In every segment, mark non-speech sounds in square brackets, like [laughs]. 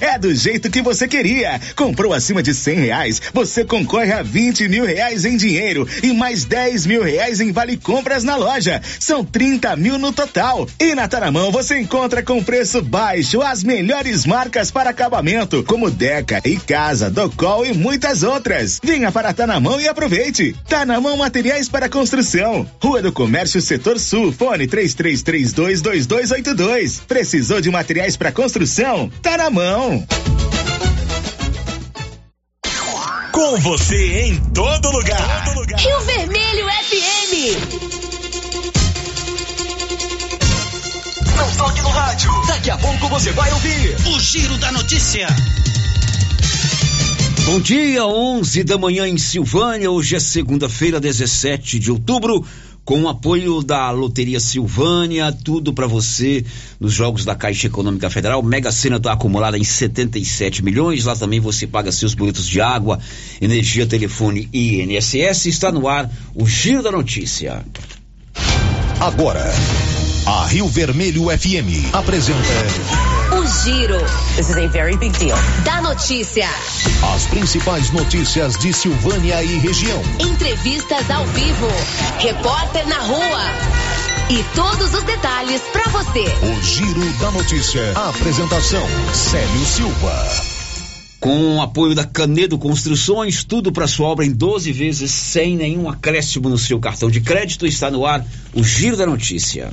É do jeito que você queria. Comprou acima de cem reais, você concorre a 20 mil reais em dinheiro e mais 10 mil reais em vale compras na loja. São 30 mil no total. E na Taramão você encontra com preço baixo as melhores marcas para acabamento, como Deca e Casa, Docol e muitas outras. Venha para Tanamão e aproveite. Tanamão Materiais para Construção. Rua do Comércio Setor Sul, fone 33322282. Precisou de materiais para construção? Taramão mão. Com você em todo lugar. todo lugar. Rio Vermelho FM. Não toque no rádio. Daqui a pouco você vai ouvir o Giro da Notícia. Bom dia, 11 da manhã em Silvânia. Hoje é segunda-feira, 17 de outubro com o apoio da Loteria Silvânia, tudo para você nos jogos da Caixa Econômica Federal. Mega Sena está acumulada em 77 milhões. Lá também você paga seus boletos de água, energia, telefone e INSS. Está no ar o Giro da Notícia. Agora, a Rio Vermelho FM apresenta o Giro. This is a very big deal. Da notícia. As principais notícias de Silvânia e região. Entrevistas ao vivo. Repórter na rua. E todos os detalhes para você. O Giro da Notícia. A apresentação: Célio Silva. Com o apoio da Canedo Construções, tudo para sua obra em 12 vezes sem nenhum acréscimo no seu cartão de crédito. Está no ar o Giro da Notícia.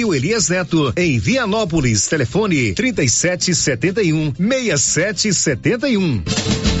Calil Elias Neto, em Vianópolis. Telefone 3771 6771.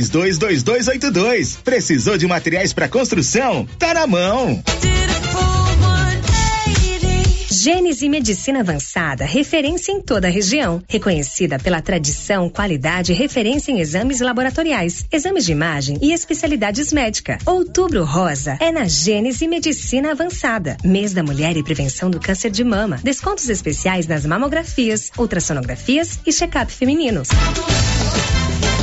322282. Precisou de materiais para construção? Tá na mão. Gênese Medicina Avançada, referência em toda a região. Reconhecida pela tradição, qualidade e referência em exames laboratoriais, exames de imagem e especialidades médicas. Outubro Rosa é na Gênese Medicina Avançada. Mês da Mulher e Prevenção do Câncer de Mama. Descontos especiais nas mamografias, ultrassonografias e check-up femininos.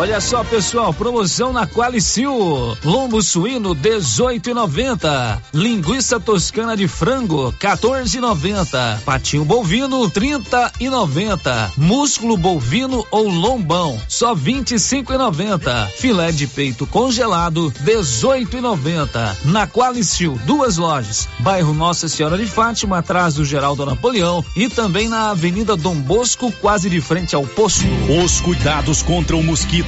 Olha só, pessoal, promoção na Qualicil. Lombo suíno 18,90. Linguiça toscana de frango 14,90. Patinho bovino 30,90. Músculo bovino ou lombão só 25,90. Filé de peito congelado 18,90. Na Qualicil, duas lojas. Bairro Nossa Senhora de Fátima, atrás do Geraldo Napoleão e também na Avenida Dom Bosco, quase de frente ao posto. Os cuidados contra o mosquito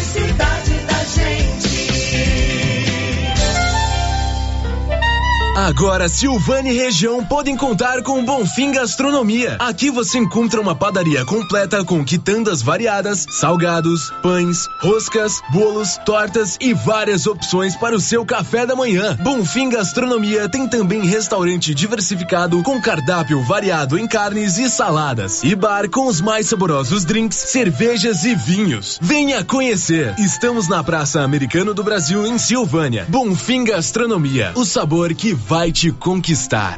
Agora, Silvânia e região podem contar com Bonfim Gastronomia. Aqui você encontra uma padaria completa com quitandas variadas, salgados, pães, roscas, bolos, tortas e várias opções para o seu café da manhã. Bonfim Gastronomia tem também restaurante diversificado com cardápio variado em carnes e saladas. E bar com os mais saborosos drinks, cervejas e vinhos. Venha conhecer. Estamos na Praça Americano do Brasil, em Silvânia. Bonfim Gastronomia. O sabor que vai te conquistar.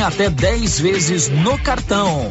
até 10 vezes no cartão.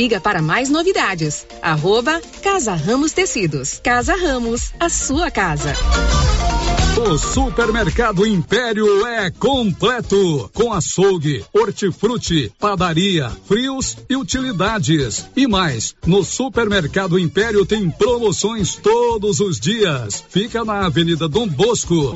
Siga para mais novidades. Arroba Casa Ramos Tecidos. Casa Ramos, a sua casa. O Supermercado Império é completo, com açougue, hortifruti, padaria, frios e utilidades. E mais, no Supermercado Império tem promoções todos os dias. Fica na Avenida Dom Bosco.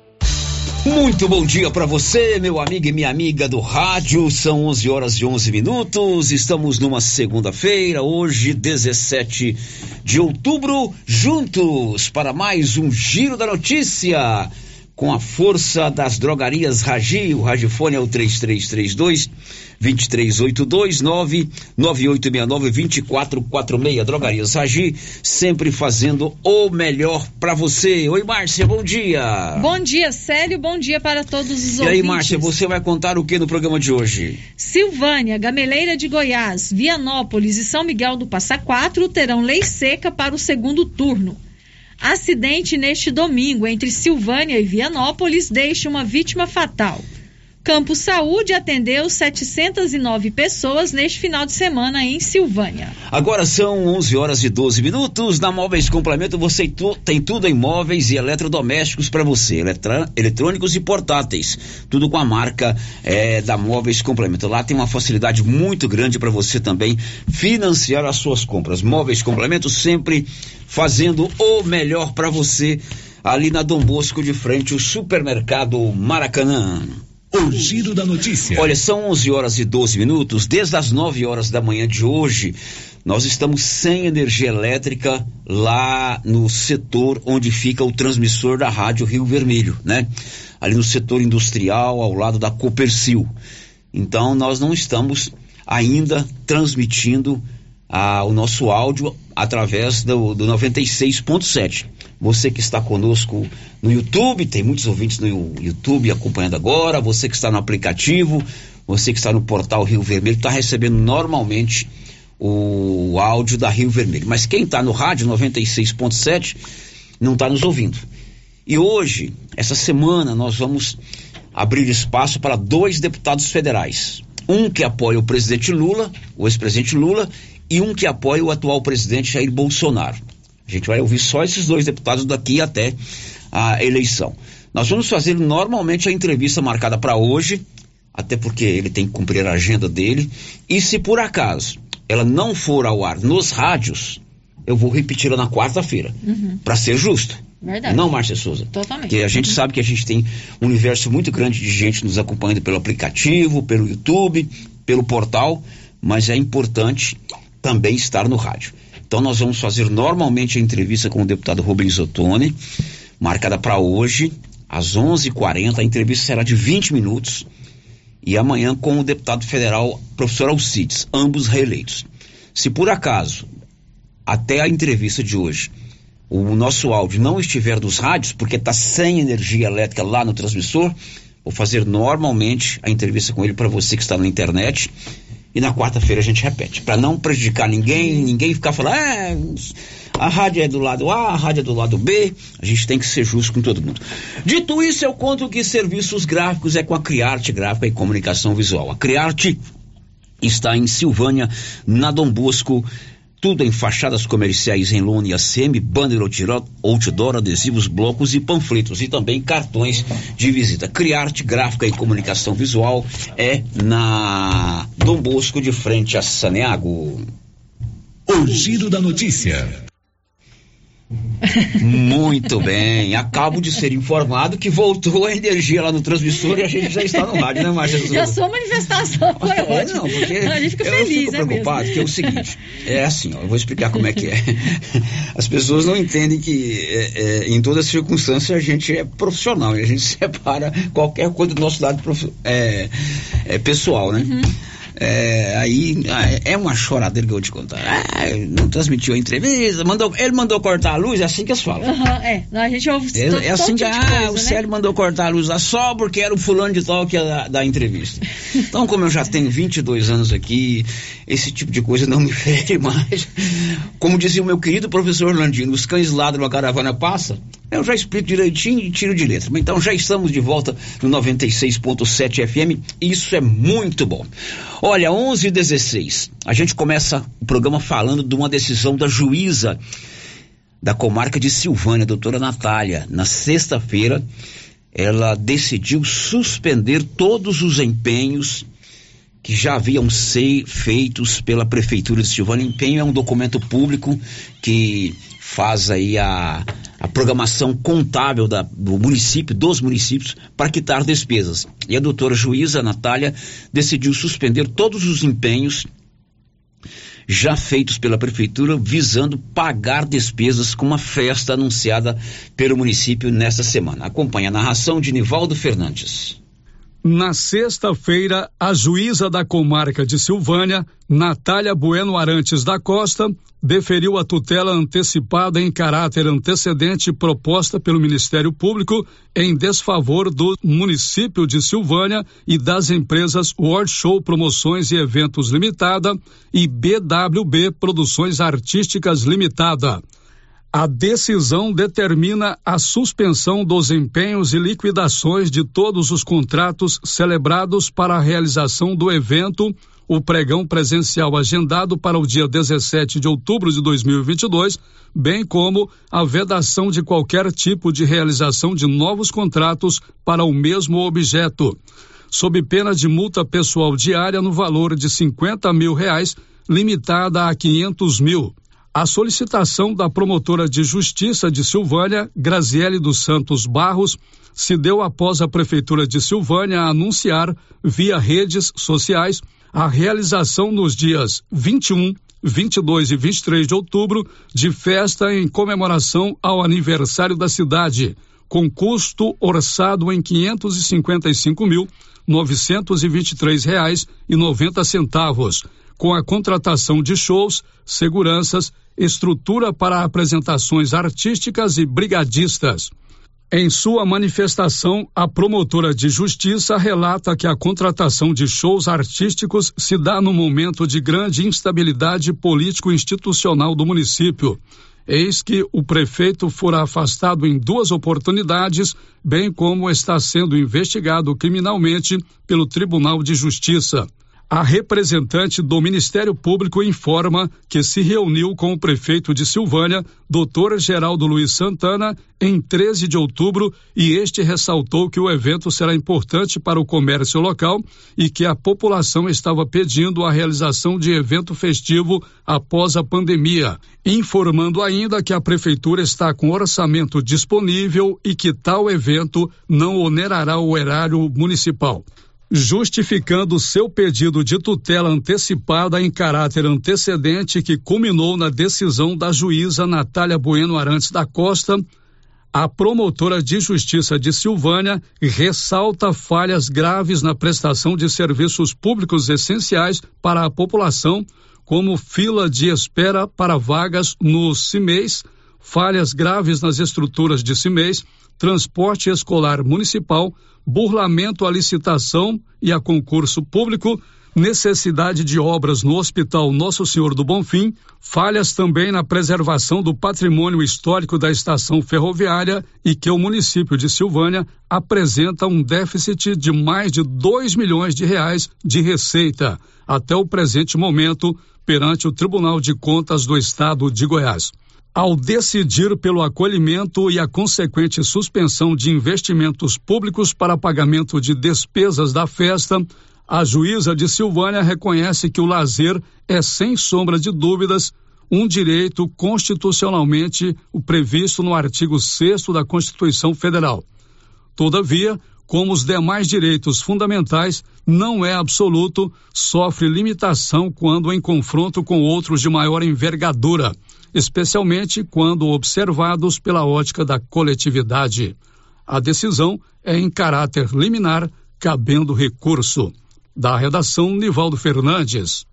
Muito bom dia para você, meu amigo e minha amiga do rádio. São 11 horas e 11 minutos. Estamos numa segunda-feira, hoje, 17 de outubro, juntos para mais um Giro da Notícia. Com a força das drogarias Ragi, o Ragifone é o 3332 2382 99869 2446. Drogarias Ragi, sempre fazendo o melhor para você. Oi, Márcia, bom dia. Bom dia, Célio, bom dia para todos os e ouvintes. aí, Márcia, você vai contar o que no programa de hoje? Silvânia, Gameleira de Goiás, Vianópolis e São Miguel do Passa Quatro terão lei seca para o segundo turno. Acidente neste domingo entre Silvânia e Vianópolis deixa uma vítima fatal. Campo Saúde atendeu 709 pessoas neste final de semana em Silvânia. Agora são 11 horas e 12 minutos. Na Móveis Complemento você tem tudo em móveis e eletrodomésticos para você, eletra- eletrônicos e portáteis. Tudo com a marca eh, da Móveis Complemento. Lá tem uma facilidade muito grande para você também financiar as suas compras. Móveis Complemento sempre fazendo o melhor para você ali na Dom Bosco de frente o supermercado Maracanã. O Giro da Notícia. Olha, são 11 horas e 12 minutos. Desde as 9 horas da manhã de hoje, nós estamos sem energia elétrica lá no setor onde fica o transmissor da Rádio Rio Vermelho, né? Ali no setor industrial, ao lado da Copercil. Então, nós não estamos ainda transmitindo ah, o nosso áudio através do, do 96.7. Você que está conosco no YouTube, tem muitos ouvintes no YouTube acompanhando agora, você que está no aplicativo, você que está no portal Rio Vermelho, está recebendo normalmente o áudio da Rio Vermelho. Mas quem está no rádio 96.7 não está nos ouvindo. E hoje, essa semana, nós vamos abrir espaço para dois deputados federais. Um que apoia o presidente Lula, o ex-presidente Lula, e um que apoia o atual presidente Jair Bolsonaro. A gente vai ouvir só esses dois deputados daqui até a eleição. Nós vamos fazer normalmente a entrevista marcada para hoje, até porque ele tem que cumprir a agenda dele. E se por acaso ela não for ao ar nos rádios, eu vou repeti-la na quarta-feira, Uhum. para ser justo. Verdade. Não, Márcia Souza. Totalmente. Porque a gente Uhum. sabe que a gente tem um universo muito grande de gente nos acompanhando pelo aplicativo, pelo YouTube, pelo portal, mas é importante também estar no rádio. Então nós vamos fazer normalmente a entrevista com o deputado Rubens Ottoni, marcada para hoje, às 11h40. A entrevista será de 20 minutos. E amanhã com o deputado federal, professor Alcides, ambos reeleitos. Se por acaso, até a entrevista de hoje, o nosso áudio não estiver nos rádios, porque está sem energia elétrica lá no transmissor, vou fazer normalmente a entrevista com ele para você que está na internet. E na quarta-feira a gente repete, para não prejudicar ninguém, ninguém ficar falando, ah, a rádio é do lado A, a rádio é do lado B, a gente tem que ser justo com todo mundo. Dito isso, eu conto que serviços gráficos é com a Criarte Gráfica e Comunicação Visual. A Criarte está em Silvânia, na Dom Bosco, tudo em fachadas comerciais em lona e ACM, banner outdoor, adesivos, blocos e panfletos e também cartões de visita. Criarte Gráfica e Comunicação Visual é na Dom Bosco de frente a Saneago. O giro da notícia. Muito bem. Acabo de ser informado que voltou a energia lá no transmissor e a gente já está no rádio, né, Márcia? Já sua manifestação foi é, ótima. Não, porque a gente fica eu feliz, fico é preocupado, mesmo. que é o seguinte, é assim, ó, eu vou explicar como é que é. As pessoas não entendem que é, é, em todas as circunstâncias a gente é profissional e a gente [laughs] separa qualquer coisa do nosso lado é, é, pessoal, né? Uhum. É, aí é uma choradeira que eu vou te contar. Ah, não transmitiu a entrevista, mandou, ele mandou cortar a luz, é assim que eles falam. Uhum, é, a gente ouve é, todo, é assim que, tipo ah, coisa, o né? Célio mandou cortar a luz lá só porque era o fulano de tal que ia da, da entrevista. [laughs] Então, como eu já tenho 22 anos aqui, esse tipo de coisa não me [laughs] fere mais. Como dizia o meu querido professor Orlandino, os cães ladram, a caravana passa. Eu já explico direitinho e tiro de letra. Então já estamos de volta no 96.7 FM. Isso é muito bom. Olha, 11 e 16. A gente começa o programa falando de uma decisão da juíza da comarca de Silvânia, doutora Natália. Na sexta-feira, ela decidiu suspender todos os empenhos que já haviam ser feitos pela prefeitura de Silvânia. Empenho é um documento público que faz aí a, a programação contábil da, do município, dos municípios, para quitar despesas. E a doutora juíza Natália decidiu suspender todos os empenhos já feitos pela prefeitura visando pagar despesas com uma festa anunciada pelo município nesta semana. Acompanhe a narração de Nivaldo Fernandes. Na sexta-feira, a juíza da comarca de Silvânia, Natália Bueno Arantes da Costa, deferiu a tutela antecipada em caráter antecedente proposta pelo Ministério Público em desfavor do município de Silvânia e das empresas World Show Promoções e Eventos Limitada e BWB Produções Artísticas Limitada. A decisão determina a suspensão dos empenhos e liquidações de todos os contratos celebrados para a realização do evento, o pregão presencial agendado para o dia 17 de outubro de 2022, bem como a vedação de qualquer tipo de realização de novos contratos para o mesmo objeto, sob pena de multa pessoal diária no valor de 50 mil reais, limitada a 500 mil. A solicitação da promotora de justiça de Silvânia, Graziele dos Santos Barros, se deu após a prefeitura de Silvânia anunciar, via redes sociais, a realização nos dias 21, 22 e 23 de outubro de festa em comemoração ao aniversário da cidade, com custo orçado em 555 mil 923 reais e 90 centavos, com a contratação de shows, seguranças, estrutura para apresentações artísticas e brigadistas. Em sua manifestação, a promotora de justiça relata que a contratação de shows artísticos se dá no momento de grande instabilidade político-institucional do município. Eis que o prefeito fora afastado em duas oportunidades, bem como está sendo investigado criminalmente pelo Tribunal de Justiça. A representante do Ministério Público informa que se reuniu com o prefeito de Silvânia, doutor Geraldo Luiz Santana, em 13 de outubro e este ressaltou que o evento será importante para o comércio local e que a população estava pedindo a realização de evento festivo após a pandemia, informando ainda que a prefeitura está com orçamento disponível e que tal evento não onerará o erário municipal justificando seu pedido de tutela antecipada em caráter antecedente que culminou na decisão da juíza Natália Bueno Arantes da Costa, a promotora de justiça de Silvânia ressalta falhas graves na prestação de serviços públicos essenciais para a população, como fila de espera para vagas no CIMEIS, falhas graves nas estruturas de CIMEIs, transporte escolar municipal, burlamento à licitação e a concurso público, necessidade de obras no Hospital Nosso Senhor do Bonfim, falhas também na preservação do patrimônio histórico da estação ferroviária e que o município de Silvânia apresenta um déficit de mais de 2 milhões de reais de receita até o presente momento perante o Tribunal de Contas do Estado de Goiás. Ao decidir pelo acolhimento e a consequente suspensão de investimentos públicos para pagamento de despesas da festa, a juíza de Silvânia reconhece que o lazer é, sem sombra de dúvidas, um direito constitucionalmente previsto no artigo 6 da Constituição Federal. Todavia, como os demais direitos fundamentais, não é absoluto, sofre limitação quando em confronto com outros de maior envergadura, especialmente quando observados pela ótica da coletividade. A decisão é em caráter liminar, cabendo recurso. Da redação, Nivaldo Fernandes.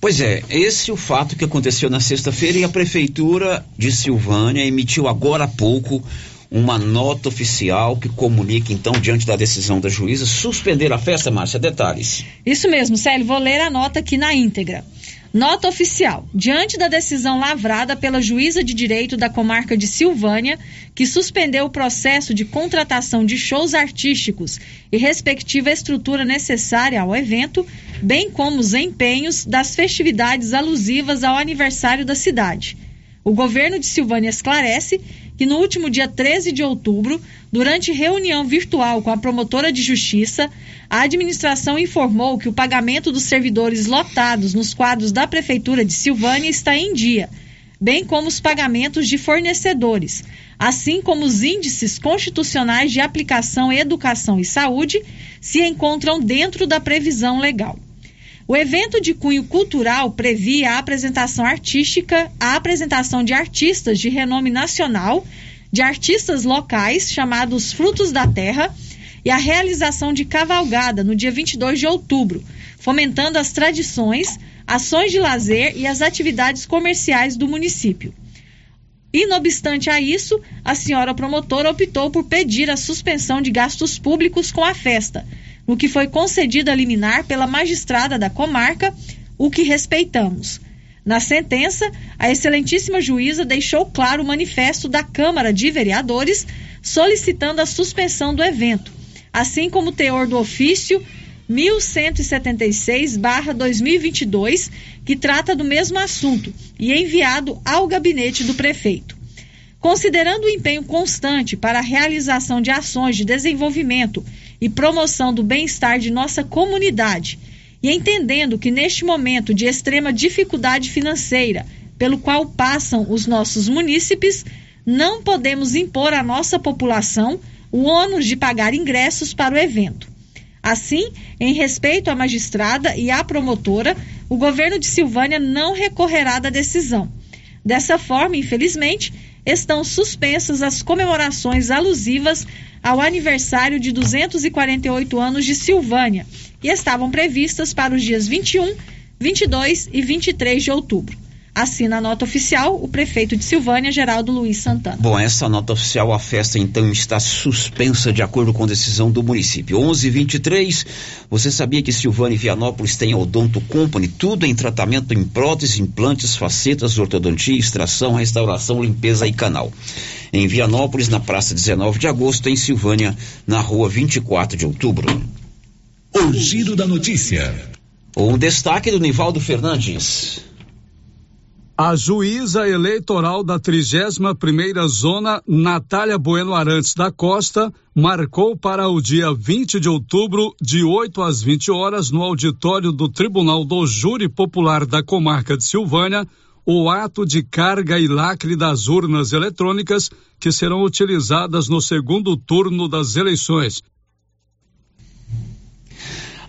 Pois é, esse é o fato que aconteceu na sexta-feira e a Prefeitura de Silvânia emitiu agora há pouco uma nota oficial que comunica, então, diante da decisão da juíza, suspender a festa, Márcia. Detalhes. Isso mesmo, Célio. Vou ler a nota aqui na íntegra. Nota oficial. Diante da decisão lavrada pela juíza de direito da comarca de Silvânia, que suspendeu o processo de contratação de shows artísticos e respectiva estrutura necessária ao evento, bem como os empenhos das festividades alusivas ao aniversário da cidade. O governo de Silvânia esclarece que no último dia 13 de outubro, durante reunião virtual com a promotora de justiça, a administração informou que o pagamento dos servidores lotados nos quadros da Prefeitura de Silvânia está em dia, bem como os pagamentos de fornecedores, assim como os índices constitucionais de aplicação educação e saúde se encontram dentro da previsão legal. O evento de cunho cultural previa a apresentação artística, a apresentação de artistas de renome nacional, de artistas locais chamados Frutos da Terra e a realização de cavalgada no dia 22 de outubro, fomentando as tradições, ações de lazer e as atividades comerciais do município. E, não obstante a isso, a senhora promotora optou por pedir a suspensão de gastos públicos com a festa, no que foi concedida a liminar pela magistrada da comarca, o que respeitamos. Na sentença, a excelentíssima juíza deixou claro o manifesto da Câmara de Vereadores solicitando a suspensão do evento, assim como o teor do ofício 1176-2022, que trata do mesmo assunto e enviado ao gabinete do prefeito. Considerando o empenho constante para a realização de ações de desenvolvimento e promoção do bem-estar de nossa comunidade, e entendendo que neste momento de extrema dificuldade financeira pelo qual passam os nossos munícipes, não podemos impor à nossa população o ônus de pagar ingressos para o evento. Assim, em respeito à magistrada e à promotora, o governo de Silvânia não recorrerá da decisão. Dessa forma, infelizmente, estão suspensas as comemorações alusivas ao aniversário de 248 anos de Silvânia e estavam previstas para os dias 21, 22 e 23 de outubro. Assina a nota oficial o prefeito de Silvânia, Geraldo Luiz Santana. Bom, essa nota oficial, a festa então está suspensa de acordo com decisão do município. 11:23. Você sabia que Silvânia e Vianópolis têm Odonto Company, tudo em tratamento em próteses, implantes, facetas, ortodontia, extração, restauração, limpeza e canal. Em Vianópolis, na praça 19 de agosto, em Silvânia, na rua 24 de outubro. O giro da notícia. Um destaque do Nivaldo Fernandes. A juíza eleitoral da 31ª Zona, Natália Bueno Arantes da Costa, marcou para o dia 20 de outubro, de 8 às 20 horas, no auditório do Tribunal do Júri Popular da Comarca de Silvânia, o ato de carga e lacre das urnas eletrônicas que serão utilizadas no segundo turno das eleições.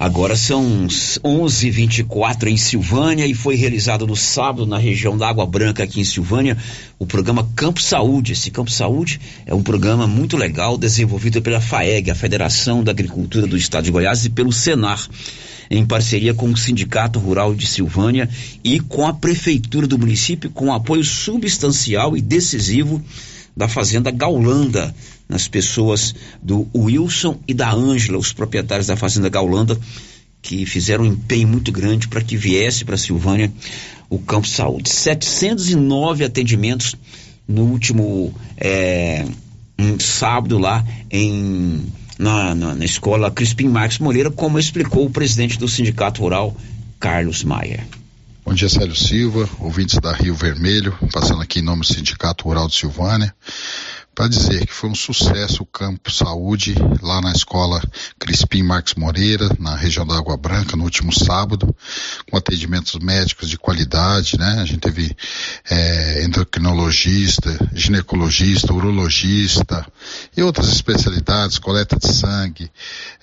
Agora são 11:24 em Silvânia e foi realizado no sábado na região da Água Branca aqui em Silvânia o programa Campo Saúde. Esse Campo Saúde é um programa muito legal desenvolvido pela FAEG, a Federação da Agricultura do Estado de Goiás e pelo Senar em parceria com o Sindicato Rural de Silvânia e com a Prefeitura do município, com apoio substancial e decisivo da Fazenda Gaulanda, nas pessoas do Wilson e da Ângela, os proprietários da Fazenda Gaulanda, que fizeram um empenho muito grande para que viesse para Silvânia o Campo Saúde. 709 atendimentos no último é, um sábado lá em na, na, na escola Crispim Marques Moreira, como explicou o presidente do Sindicato Rural, Carlos Maia. Bom dia, Célio Silva, ouvintes da Rio Vermelho, passando aqui em nome do Sindicato Rural de Silvânia para dizer que foi um sucesso o Campo Saúde lá na escola Crispim Marques Moreira, na região da Água Branca, no último sábado, com atendimentos médicos de qualidade, né? A gente teve é, endocrinologista, ginecologista, urologista e outras especialidades, coleta de sangue,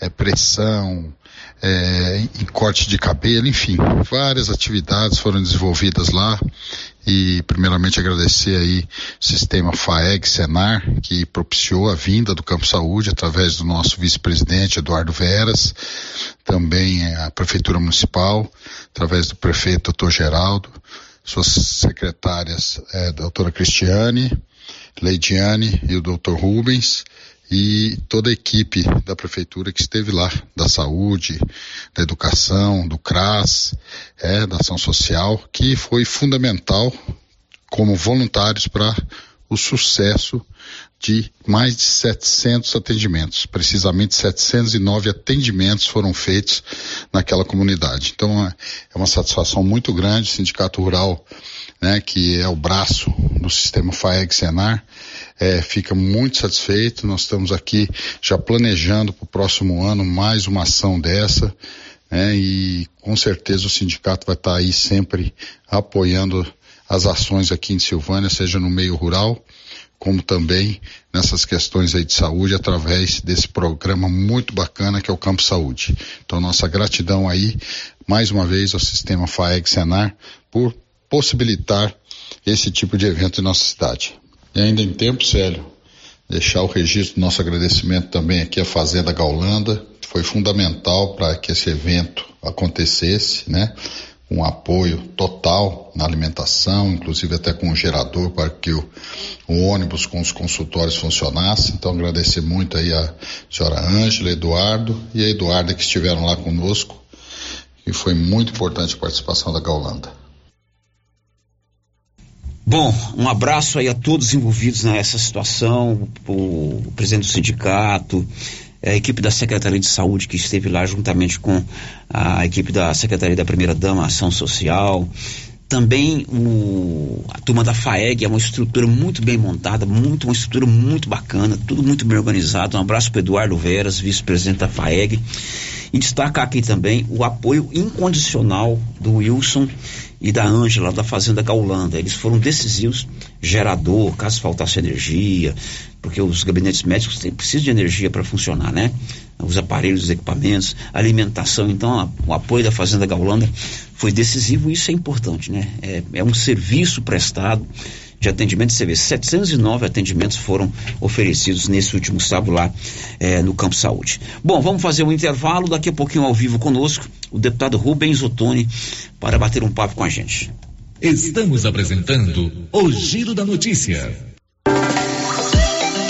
é, pressão, é, em corte de cabelo, enfim, várias atividades foram desenvolvidas lá e primeiramente agradecer aí sistema FAEG Senar que propiciou a vinda do Campo Saúde através do nosso vice-presidente Eduardo Veras, também a prefeitura municipal através do prefeito doutor Geraldo, suas secretárias é, doutora Cristiane, Leidiane e o doutor Rubens e toda a equipe da prefeitura que esteve lá, da saúde, da educação, do CRAS, é, da ação social, que foi fundamental como voluntários para o sucesso de mais de 700 atendimentos. Precisamente 709 atendimentos foram feitos naquela comunidade. Então é, é uma satisfação muito grande. O Sindicato Rural, né, que é o braço do sistema FAEG Senar, é, fica muito satisfeito. Nós estamos aqui já planejando para o próximo ano mais uma ação dessa. Né, e com certeza o sindicato vai estar tá aí sempre apoiando as ações aqui em Silvânia, seja no meio rural, como também nessas questões aí de saúde através desse programa muito bacana que é o Campo Saúde. Então nossa gratidão aí mais uma vez ao sistema FAEG Senar por possibilitar esse tipo de evento em nossa cidade. E ainda em tempo, Célio, deixar o registro do nosso agradecimento também aqui à Fazenda Gaulanda, que foi fundamental para que esse evento acontecesse, né? Um apoio total na alimentação, inclusive até com o gerador para que o, o ônibus com os consultórios funcionasse. Então agradecer muito aí a senhora Ângela, Eduardo e a Eduarda que estiveram lá conosco. E foi muito importante a participação da Gaulanda. Bom, um abraço aí a todos envolvidos nessa situação, o, o presidente do sindicato, a equipe da Secretaria de Saúde que esteve lá juntamente com a equipe da Secretaria da Primeira Dama Ação Social, também o, a turma da FAEG é uma estrutura muito bem montada, muito, uma estrutura muito bacana, tudo muito bem organizado. Um abraço para Eduardo Veras, vice-presidente da FAEG. E destacar aqui também o apoio incondicional do Wilson e da Ângela, da Fazenda Gaulanda. Eles foram decisivos, gerador, caso faltasse energia, porque os gabinetes médicos têm, precisam de energia para funcionar, né? Os aparelhos, os equipamentos, alimentação. Então, a, o apoio da Fazenda Gaulanda foi decisivo e isso é importante, né? É, é um serviço prestado de atendimento de serviço. 709 atendimentos foram oferecidos nesse último sábado lá é, no Campo Saúde. Bom, vamos fazer um intervalo, daqui a pouquinho ao vivo conosco, o deputado Rubens Ottoni, para bater um papo com a gente. Estamos apresentando o Giro da Notícia.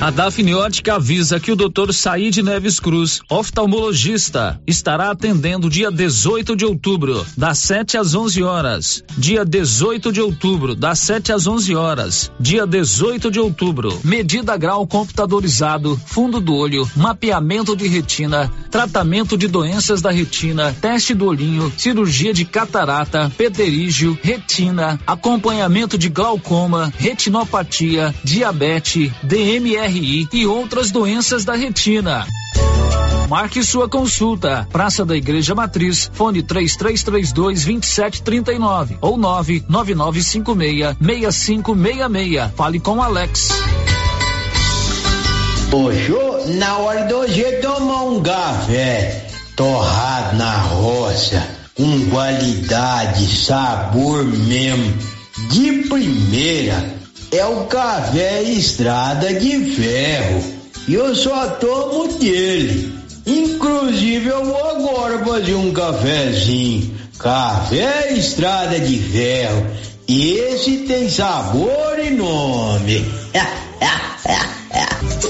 A Dafniótica avisa que o Dr. Said Neves Cruz, oftalmologista, estará atendendo dia 18 de outubro, das 7 às 11 horas. Dia 18 de outubro, das 7 às 11 horas. Dia 18 de outubro. Medida grau computadorizado, fundo do olho, mapeamento de retina, tratamento de doenças da retina, teste do olhinho, cirurgia de catarata, pterígio, retina, acompanhamento de glaucoma, retinopatia, diabetes, DMR E outras doenças da retina. Marque sua consulta. Praça da Igreja Matriz, fone 3332 2739 ou 99956 6566. Fale com Alex. Poxa, na hora do hoje tomar um café torrado na roça, com qualidade, sabor mesmo, de primeira é o café Estrada de Ferro. E eu só tomo dele. Inclusive eu vou agora fazer um cafezinho. Café Estrada de Ferro. Esse tem sabor e nome. [laughs]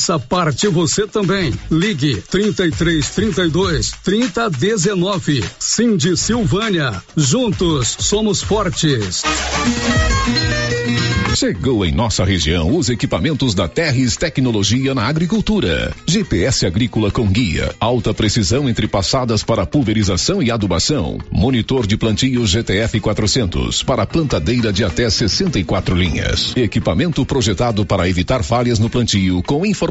Faça parte você também. Ligue 33 32 30 19. Cindy Silvânia. Juntos somos fortes. Chegou em nossa região os equipamentos da Terres Tecnologia na Agricultura. GPS agrícola com guia, alta precisão entre passadas para pulverização e adubação. Monitor de plantio GTF 400 para plantadeira de até 64 linhas. Equipamento projetado para evitar falhas no plantio com informações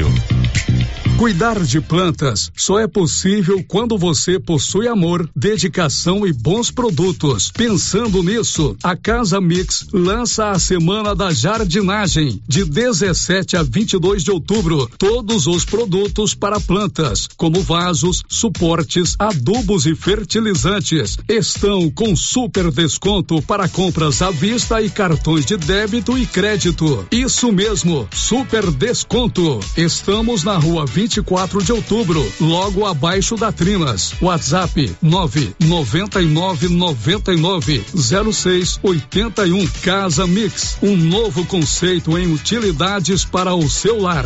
Diário. Cuidar de plantas só é possível quando você possui amor, dedicação e bons produtos. Pensando nisso, a Casa Mix lança a Semana da Jardinagem, de 17 a 22 de outubro. Todos os produtos para plantas, como vasos, suportes, adubos e fertilizantes, estão com super desconto para compras à vista e cartões de débito e crédito. Isso mesmo, super desconto. Estamos na rua 24 de outubro, logo abaixo da Trimas. WhatsApp 999 99 06 81. Casa Mix, um novo conceito em utilidades para o seu lar.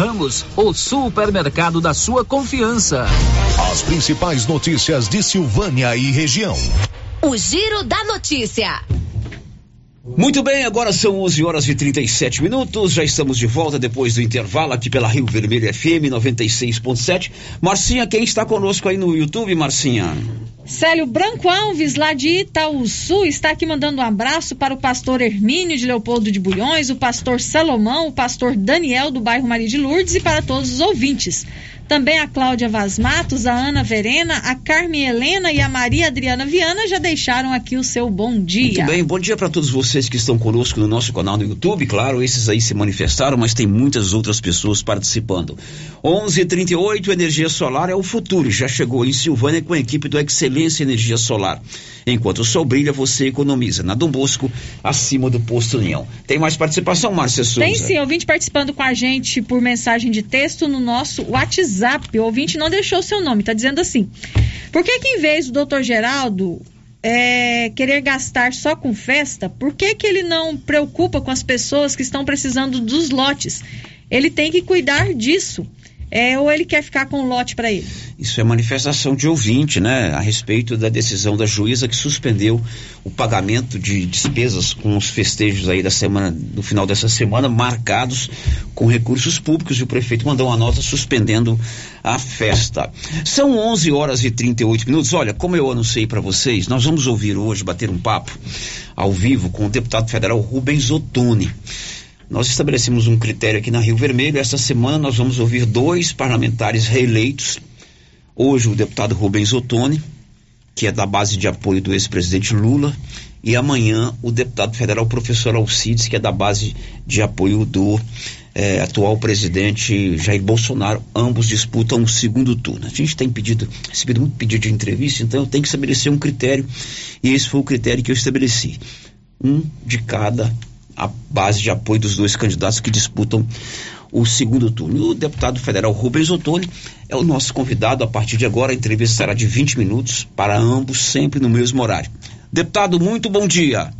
Ramos, o supermercado da sua confiança. As principais notícias de Silvânia e região. O Giro da Notícia. Muito bem, agora são 11 horas e 37 minutos. Já estamos de volta depois do intervalo aqui pela Rio Vermelho FM 96.7. Marcinha, quem está conosco aí no YouTube, Marcinha? Célio Branco Alves, lá de Itaúsu, está aqui mandando um abraço para o pastor Hermínio de Leopoldo de Bulhões, o pastor Salomão, o pastor Daniel do bairro Maria de Lourdes e para todos os ouvintes. Também a Cláudia Vaz Matos, a Ana Verena, a Carmen Helena e a Maria Adriana Viana já deixaram aqui o seu bom dia. Muito bem, bom dia para todos vocês que estão conosco no nosso canal no YouTube. Claro, esses aí se manifestaram, mas tem muitas outras pessoas participando. 11:38 Energia Solar é o futuro. Já chegou em Silvânia com a equipe do Excelência Energia Solar. Enquanto o sol brilha, você economiza. Na Dom Bosco, acima do posto União. Tem mais participação, Márcia Souza? Tem sim, ouvinte participando com a gente por mensagem de texto no nosso WhatsApp. O ouvinte não deixou seu nome, tá dizendo assim. Por que que em vez do doutor Geraldo é, querer gastar só com festa, por que que ele não preocupa com as pessoas que estão precisando dos lotes? Ele tem que cuidar disso. É, ou ele quer ficar com o lote para ele? Isso é manifestação de ouvinte, né? A respeito da decisão da juíza que suspendeu o pagamento de despesas com os festejos aí da semana, do final dessa semana, marcados com recursos públicos e o prefeito mandou uma nota suspendendo a festa. São 11 horas e 38 minutos. Olha, como eu anunciei para vocês, nós vamos ouvir hoje, bater um papo ao vivo com o deputado federal Rubens Ottoni. Nós estabelecemos um critério aqui na Rio Vermelho. Esta semana nós vamos ouvir dois parlamentares reeleitos. Hoje o deputado Rubens Ottoni, que é da base de apoio do ex-presidente Lula, e amanhã o deputado federal professor Alcides, que é da base de apoio do eh, atual presidente Jair Bolsonaro. Ambos disputam o segundo turno. A gente tem pedido, recebido muito pedido de entrevista, então eu tenho que estabelecer um critério, e esse foi o critério que eu estabeleci. Um de cada a base de apoio dos dois candidatos que disputam o segundo turno. O deputado federal Rubens Ottoni é o nosso convidado. A partir de agora, a entrevista será de 20 minutos para ambos, sempre no mesmo horário. Deputado, muito bom dia.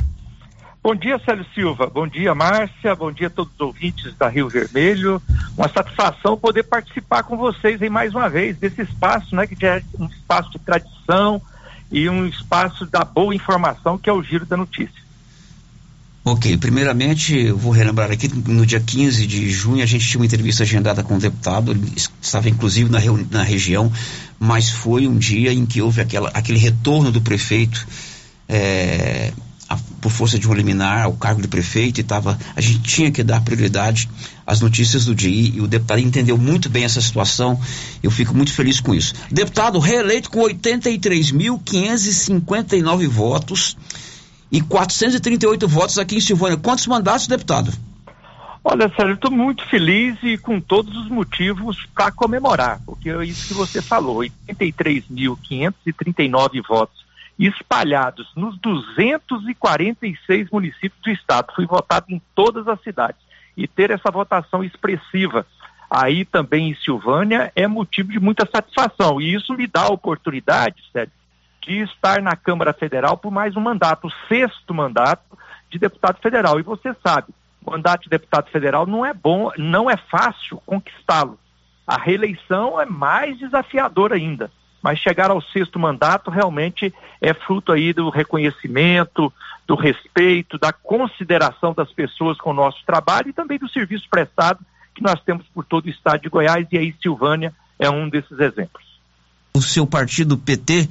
Bom dia, Célio Silva. Bom dia, Márcia. Bom dia a todos os ouvintes da Rio Vermelho. Uma satisfação poder participar com vocês aí mais uma vez desse espaço, né, que já é um espaço de tradição e um espaço da boa informação que é o Giro da Notícia. Ok, primeiramente vou relembrar aqui, no dia 15 de junho a gente tinha uma entrevista agendada com o deputado, ele estava inclusive na, na região, mas foi um dia em que houve aquela, aquele retorno do prefeito é, a, por força de um liminar ao cargo de prefeito e tava, a gente tinha que dar prioridade às notícias do dia e o deputado entendeu muito bem essa situação, eu fico muito feliz com isso. Deputado reeleito com 83.559 votos, e 438 votos aqui em Silvânia. Quantos mandatos, deputado? Olha, Sérgio, estou muito feliz e com todos os motivos para comemorar, porque é isso que você falou: 83.539 votos espalhados nos 246 municípios do estado. Fui votado em todas as cidades. E ter essa votação expressiva aí também em Silvânia é motivo de muita satisfação. E isso me dá a oportunidade, Sérgio, de estar na Câmara Federal por mais um mandato, o sexto mandato de deputado federal. E você sabe, o mandato de deputado federal não é bom, não é fácil conquistá-lo. A reeleição é mais desafiadora ainda. Mas chegar ao sexto mandato realmente é fruto aí do reconhecimento, do respeito, da consideração das pessoas com o nosso trabalho e também do serviço prestado que nós temos por todo o estado de Goiás e aí Silvânia é um desses exemplos. O seu partido PT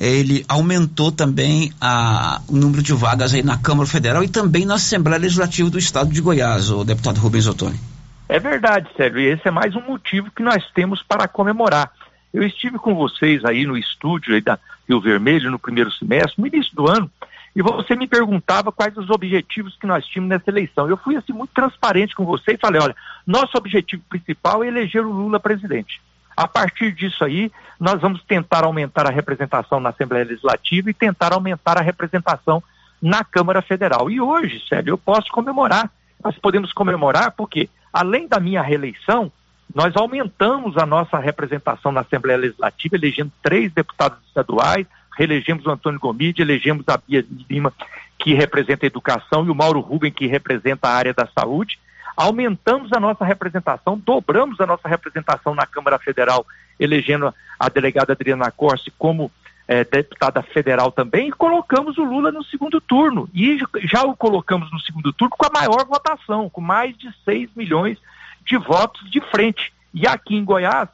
ele aumentou também a, o número de vagas aí na Câmara Federal e também na Assembleia Legislativa do Estado de Goiás, o deputado Rubens Ottoni. É verdade, Sérgio, e esse é mais um motivo que nós temos para comemorar. Eu estive com vocês aí no estúdio aí da Rio Vermelho no primeiro semestre, no início do ano, e você me perguntava quais os objetivos que nós tínhamos nessa eleição. Eu fui assim muito transparente com você e falei, olha, nosso objetivo principal é eleger o Lula presidente. A partir disso aí, nós vamos tentar aumentar a representação na Assembleia Legislativa e tentar aumentar a representação na Câmara Federal. E hoje, Sérgio, eu posso comemorar. Nós podemos comemorar porque, além da minha reeleição, nós aumentamos a nossa representação na Assembleia Legislativa, elegendo três deputados estaduais, reelegemos o Antônio Gomide, elegemos a Bia Lima, que representa a educação, e o Mauro Ruben, que representa a área da saúde aumentamos a nossa representação, dobramos a nossa representação na Câmara Federal, elegendo a delegada Adriana Corse como é, deputada federal também, e colocamos o Lula no segundo turno. E já o colocamos no segundo turno com a maior votação, com mais de 6 milhões de votos de frente. E aqui em Goiás,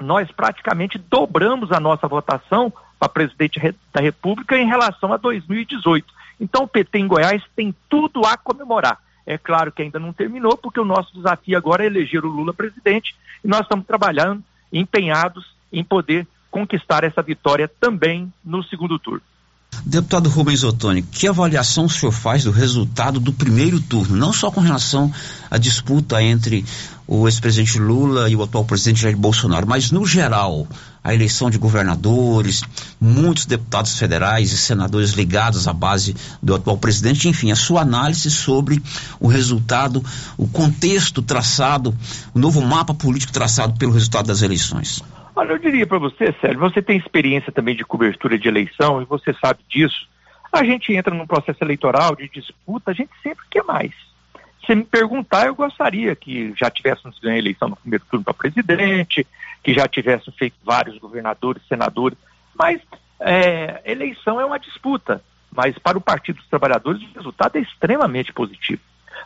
nós praticamente dobramos a nossa votação para presidente da República em relação a 2018. Então o PT em Goiás tem tudo a comemorar. É claro que ainda não terminou, porque o nosso desafio agora é eleger o Lula presidente e nós estamos trabalhando, empenhados em poder conquistar essa vitória também no segundo turno. Deputado Rubens Ottoni, que avaliação o senhor faz do resultado do primeiro turno, não só com relação à disputa entre o ex-presidente Lula e o atual presidente Jair Bolsonaro, mas no geral, a eleição de governadores, muitos deputados federais e senadores ligados à base do atual presidente, enfim, a sua análise sobre o resultado, o contexto traçado, o novo mapa político traçado pelo resultado das eleições. Olha, eu diria para você, Sérgio, você tem experiência também de cobertura de eleição e você sabe disso. A gente entra num processo eleitoral de disputa, a gente sempre quer mais. você me perguntar, eu gostaria que já tivéssemos ganho a eleição no primeiro turno para presidente, que já tivéssemos feito vários governadores, senadores, mas é, eleição é uma disputa. Mas para o Partido dos Trabalhadores o resultado é extremamente positivo.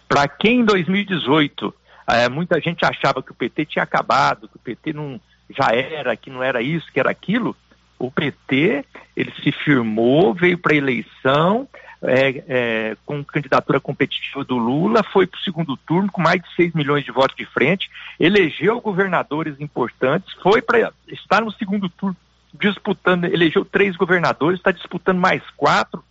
Para quem em 2018 é, muita gente achava que o PT tinha acabado, que o PT não já era, que não era isso, que era aquilo, o PT ele se firmou, veio para a eleição, é, é, com candidatura competitiva do Lula, foi para o segundo turno com mais de 6 milhões de votos de frente, elegeu governadores importantes, foi para estar no segundo turno disputando, elegeu três governadores, está disputando mais quatro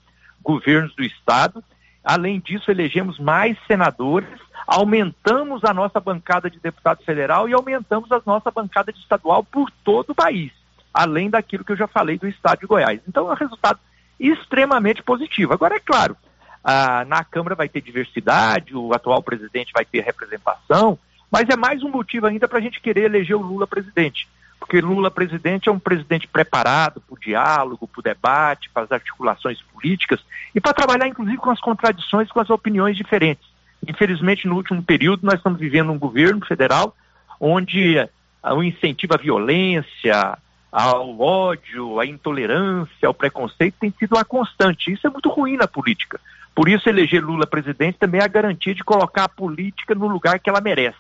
governos do estado. Além disso, elegemos mais senadores, aumentamos a nossa bancada de deputado federal e aumentamos a nossa bancada de estadual por todo o país, além daquilo que eu já falei do estado de Goiás. Então, é um resultado extremamente positivo. Agora, é claro, ah, na Câmara vai ter diversidade, o atual presidente vai ter representação, mas é mais um motivo ainda para a gente querer eleger o Lula presidente. Porque Lula presidente é um presidente preparado para o diálogo, para o debate, para as articulações políticas e para trabalhar, inclusive, com as contradições, com as opiniões diferentes. Infelizmente, no último período, nós estamos vivendo um governo federal onde o incentivo à violência, ao ódio, à intolerância, ao preconceito tem sido uma constante. Isso é muito ruim na política. Por isso, eleger Lula presidente também é a garantia de colocar a política no lugar que ela merece.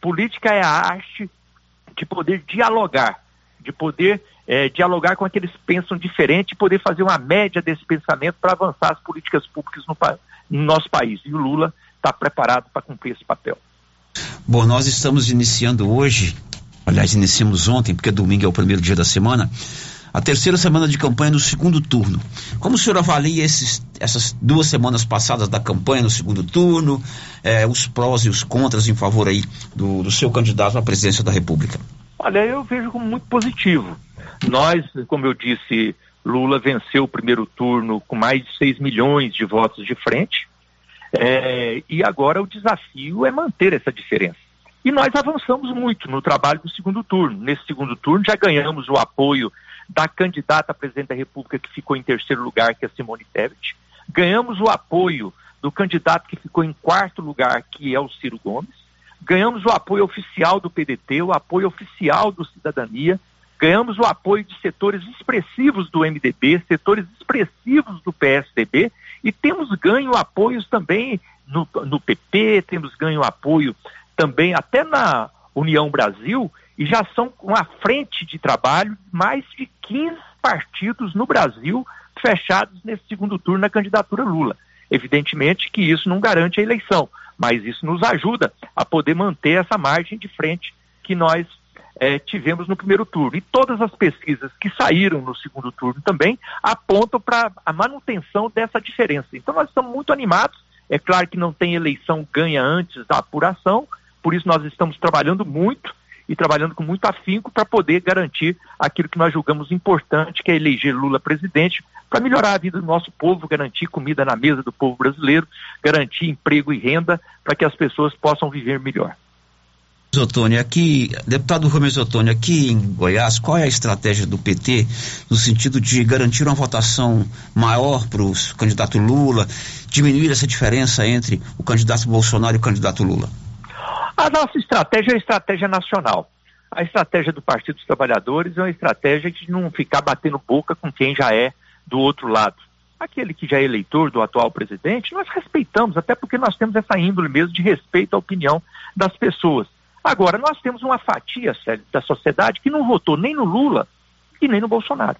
Política é a arte de poder dialogar, de poder é, dialogar com aqueles que pensam diferente e poder fazer uma média desse pensamento para avançar as políticas públicas no, no nosso país. E o Lula está preparado para cumprir esse papel. Bom, nós estamos iniciando hoje aliás, iniciamos ontem, porque domingo é o primeiro dia da semana, a terceira semana de campanha no segundo turno. Como o senhor avalia esses, essas duas semanas passadas da campanha no segundo turno, eh, os prós e os contras em favor aí do, do seu candidato à presidência da República? Olha, eu vejo como muito positivo. Nós, como eu disse, Lula venceu o primeiro turno com mais de 6 milhões de votos de frente, é, e agora o desafio é manter essa diferença. E nós avançamos muito no trabalho do segundo turno. Nesse segundo turno já ganhamos o apoio da candidata a presidente da República que ficou em terceiro lugar, que é Simone Tebet. Ganhamos o apoio do candidato que ficou em quarto lugar, que é o Ciro Gomes. Ganhamos o apoio oficial do PDT, o apoio oficial do Cidadania. Ganhamos o apoio de setores expressivos do MDB, setores expressivos do PSDB e temos ganho apoios também no, no PP, temos ganho apoio também até na União Brasil e já são com a frente de trabalho mais de 15 partidos no Brasil fechados nesse segundo turno na candidatura Lula. Evidentemente que isso não garante a eleição, mas isso nos ajuda a poder manter essa margem de frente que nós eh, tivemos no primeiro turno. E todas as pesquisas que saíram no segundo turno também apontam para a manutenção dessa diferença. Então nós estamos muito animados. É claro que não tem eleição ganha antes da apuração, por isso nós estamos trabalhando muito e trabalhando com muito afinco para poder garantir aquilo que nós julgamos importante, que é eleger Lula presidente, para melhorar a vida do nosso povo, garantir comida na mesa do povo brasileiro, garantir emprego e renda para que as pessoas possam viver melhor. Otônio, aqui, deputado Rubens Otônio, aqui em Goiás, qual é a estratégia do PT no sentido de garantir uma votação maior para o candidato Lula, diminuir essa diferença entre o candidato Bolsonaro e o candidato Lula? A nossa estratégia é a estratégia nacional. A estratégia do Partido dos Trabalhadores é uma estratégia de não ficar batendo boca com quem já é do outro lado. Aquele que já é eleitor do atual presidente, nós respeitamos, até porque nós temos essa índole mesmo de respeito à opinião das pessoas. Agora, nós temos uma fatia sério, da sociedade que não votou nem no Lula e nem no Bolsonaro.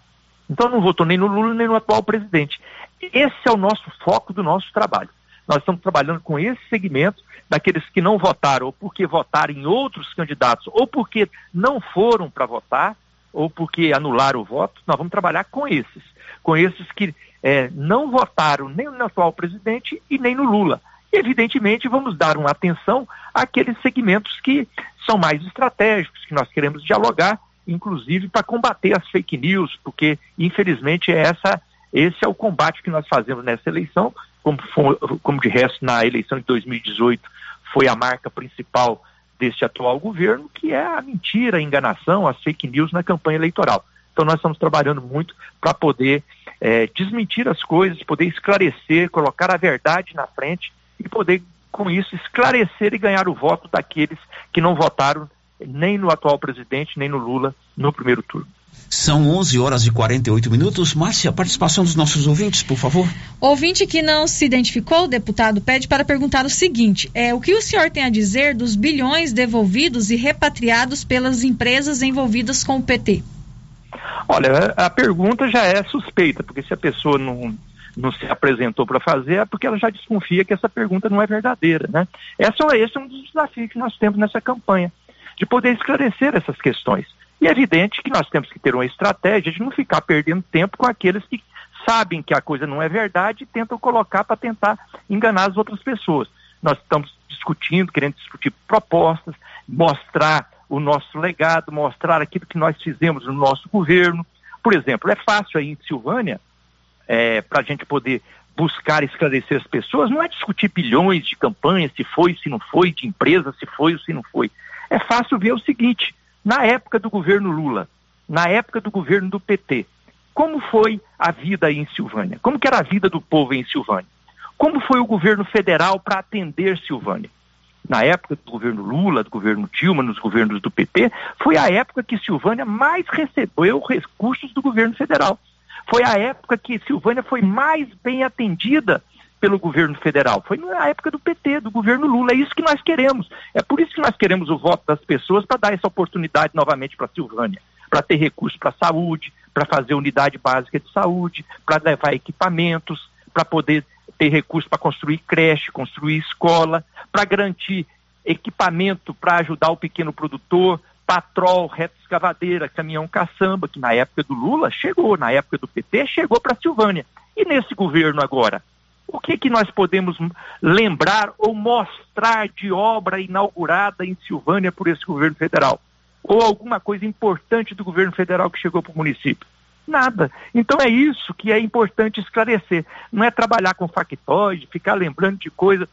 Então não votou nem no Lula nem no atual presidente. Esse é o nosso foco do nosso trabalho. Nós estamos trabalhando com esse segmento daqueles que não votaram, ou porque votaram em outros candidatos, ou porque não foram para votar, ou porque anularam o voto. Nós vamos trabalhar com esses, com esses que é, não votaram nem no atual presidente e nem no Lula. Evidentemente, vamos dar uma atenção àqueles segmentos que são mais estratégicos, que nós queremos dialogar, inclusive para combater as fake news, porque infelizmente é essa, esse é o combate que nós fazemos nessa eleição, como, como de resto na eleição de 2018 foi a marca principal deste atual governo, que é a mentira, a enganação, as fake news na campanha eleitoral. Então nós estamos trabalhando muito para poder é, desmentir as coisas, poder esclarecer, colocar a verdade na frente e poder com isso, esclarecer e ganhar o voto daqueles que não votaram nem no atual presidente, nem no Lula no primeiro turno. São 11 horas e 48 minutos. Márcia, a participação dos nossos ouvintes, por favor. Ouvinte que não se identificou, o deputado pede para perguntar o seguinte: é, o que o senhor tem a dizer dos bilhões devolvidos e repatriados pelas empresas envolvidas com o PT? Olha, a pergunta já é suspeita, porque se a pessoa não, não se apresentou para fazer, é porque ela já desconfia que essa pergunta não é verdadeira, né? Essa, esse é um dos desafios que nós temos nessa campanha, de poder esclarecer essas questões. E é evidente que nós temos que ter uma estratégia de não ficar perdendo tempo com aqueles que sabem que a coisa não é verdade e tentam colocar para tentar enganar as outras pessoas. Nós estamos discutindo, querendo discutir propostas, mostrar o nosso legado, mostrar aquilo que nós fizemos no nosso governo. Por exemplo, é fácil aí em Silvânia, é, para a gente poder buscar esclarecer as pessoas, não é discutir bilhões de campanhas, se foi, se não foi, de empresa, se foi ou se não foi. É fácil ver o seguinte, na época do governo Lula, na época do governo do PT, como foi a vida em Silvânia? Como era a vida do povo em Silvânia? Como foi o governo federal para atender Silvânia? Na época do governo Lula, do governo Dilma, nos governos do PT, foi a época que Silvânia mais recebeu recursos do governo federal. Foi a época que Silvânia foi mais bem atendida pelo governo federal. Foi na época do PT, do governo Lula. É isso que nós queremos. É por isso que nós queremos o voto das pessoas para dar essa oportunidade novamente para a Silvânia, para ter recursos para a saúde, para fazer unidade básica de saúde, para levar equipamentos, para poder ter recursos para construir creche, construir escola, para garantir equipamento para ajudar o pequeno produtor, patrol, reta escavadeira, caminhão caçamba, que na época do Lula chegou, na época do PT chegou para a Silvânia. E nesse governo agora? O que, que nós podemos lembrar ou mostrar de obra inaugurada em Silvânia por esse governo federal? Ou alguma coisa importante do governo federal que chegou para o município? Nada. Então é isso que é importante esclarecer. Não é trabalhar com factoide, ficar lembrando de coisa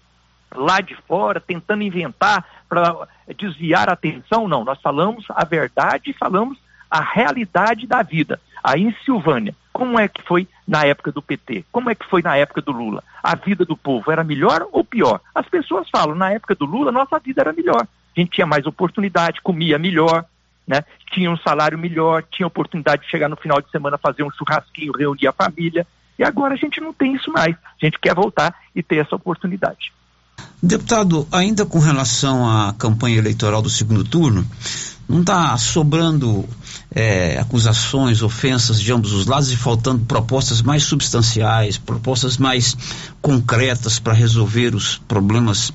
lá de fora, tentando inventar para desviar a atenção. Não, nós falamos a verdade e falamos a realidade da vida. Aí em Silvânia, como é que foi na época do PT? Como é que foi na época do Lula? A vida do povo era melhor ou pior? As pessoas falam, na época do Lula, nossa vida era melhor. A gente tinha mais oportunidade, comia melhor, né? tinha um salário melhor, tinha oportunidade de chegar no final de semana fazer um churrasquinho, reunir a família. E agora a gente não tem isso mais. A gente quer voltar e ter essa oportunidade. Deputado, ainda com relação à campanha eleitoral do segundo turno, não está sobrando é, acusações, ofensas de ambos os lados e faltando propostas mais substanciais, propostas mais concretas para resolver os problemas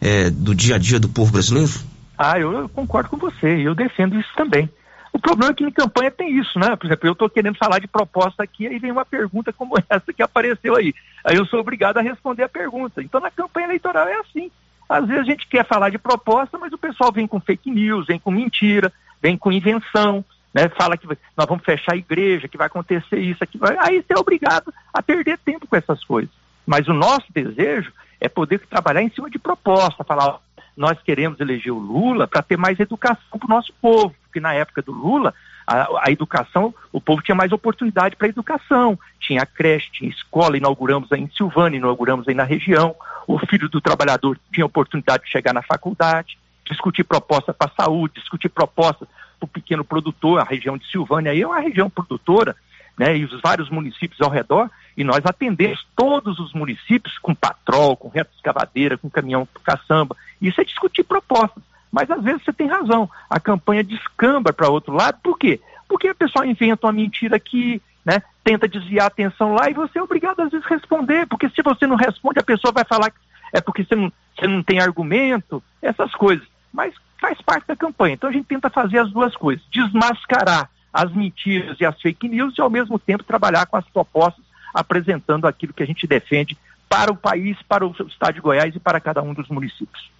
é, do dia a dia do povo brasileiro? Ah, eu, eu concordo com você, eu defendo isso também. O problema é que em campanha tem isso, né? Por exemplo, eu estou querendo falar de proposta aqui, aí vem uma pergunta como [laughs] essa que apareceu aí. Aí eu sou obrigado a responder a pergunta. Então, na campanha eleitoral é assim. Às vezes a gente quer falar de proposta, mas o pessoal vem com fake news, vem com mentira, vem com invenção, né? Fala que nós vamos fechar a igreja, que vai acontecer isso, aqui vai... aí você é obrigado a perder tempo com essas coisas. Mas o nosso desejo é poder trabalhar em cima de proposta, falar, ó, nós queremos eleger o Lula para ter mais educação para o nosso povo, porque na época do Lula, a, a educação, o povo tinha mais oportunidade para educação, tinha creche, tinha escola, inauguramos aí em Silvânia, inauguramos aí na região, o filho do trabalhador tinha oportunidade de chegar na faculdade, discutir proposta para a saúde, discutir propostas para o pequeno produtor, a região de Silvânia aí é uma região produtora, né, e os vários municípios ao redor, e nós atendemos todos os municípios com patrol, com reta escavadeira, com caminhão caçamba. Isso é discutir propostas. Mas às vezes você tem razão, a campanha descamba para outro lado, por quê? Porque a pessoa inventa uma mentira aqui, né, tenta desviar a atenção lá e você é obrigado às vezes a responder, porque se você não responde, a pessoa vai falar que é porque você não, você não tem argumento, essas coisas. Mas faz parte da campanha. Então a gente tenta fazer as duas coisas, desmascarar as mentiras e as fake news e ao mesmo tempo trabalhar com as propostas apresentando aquilo que a gente defende para o país, para o estado de Goiás e para cada um dos municípios.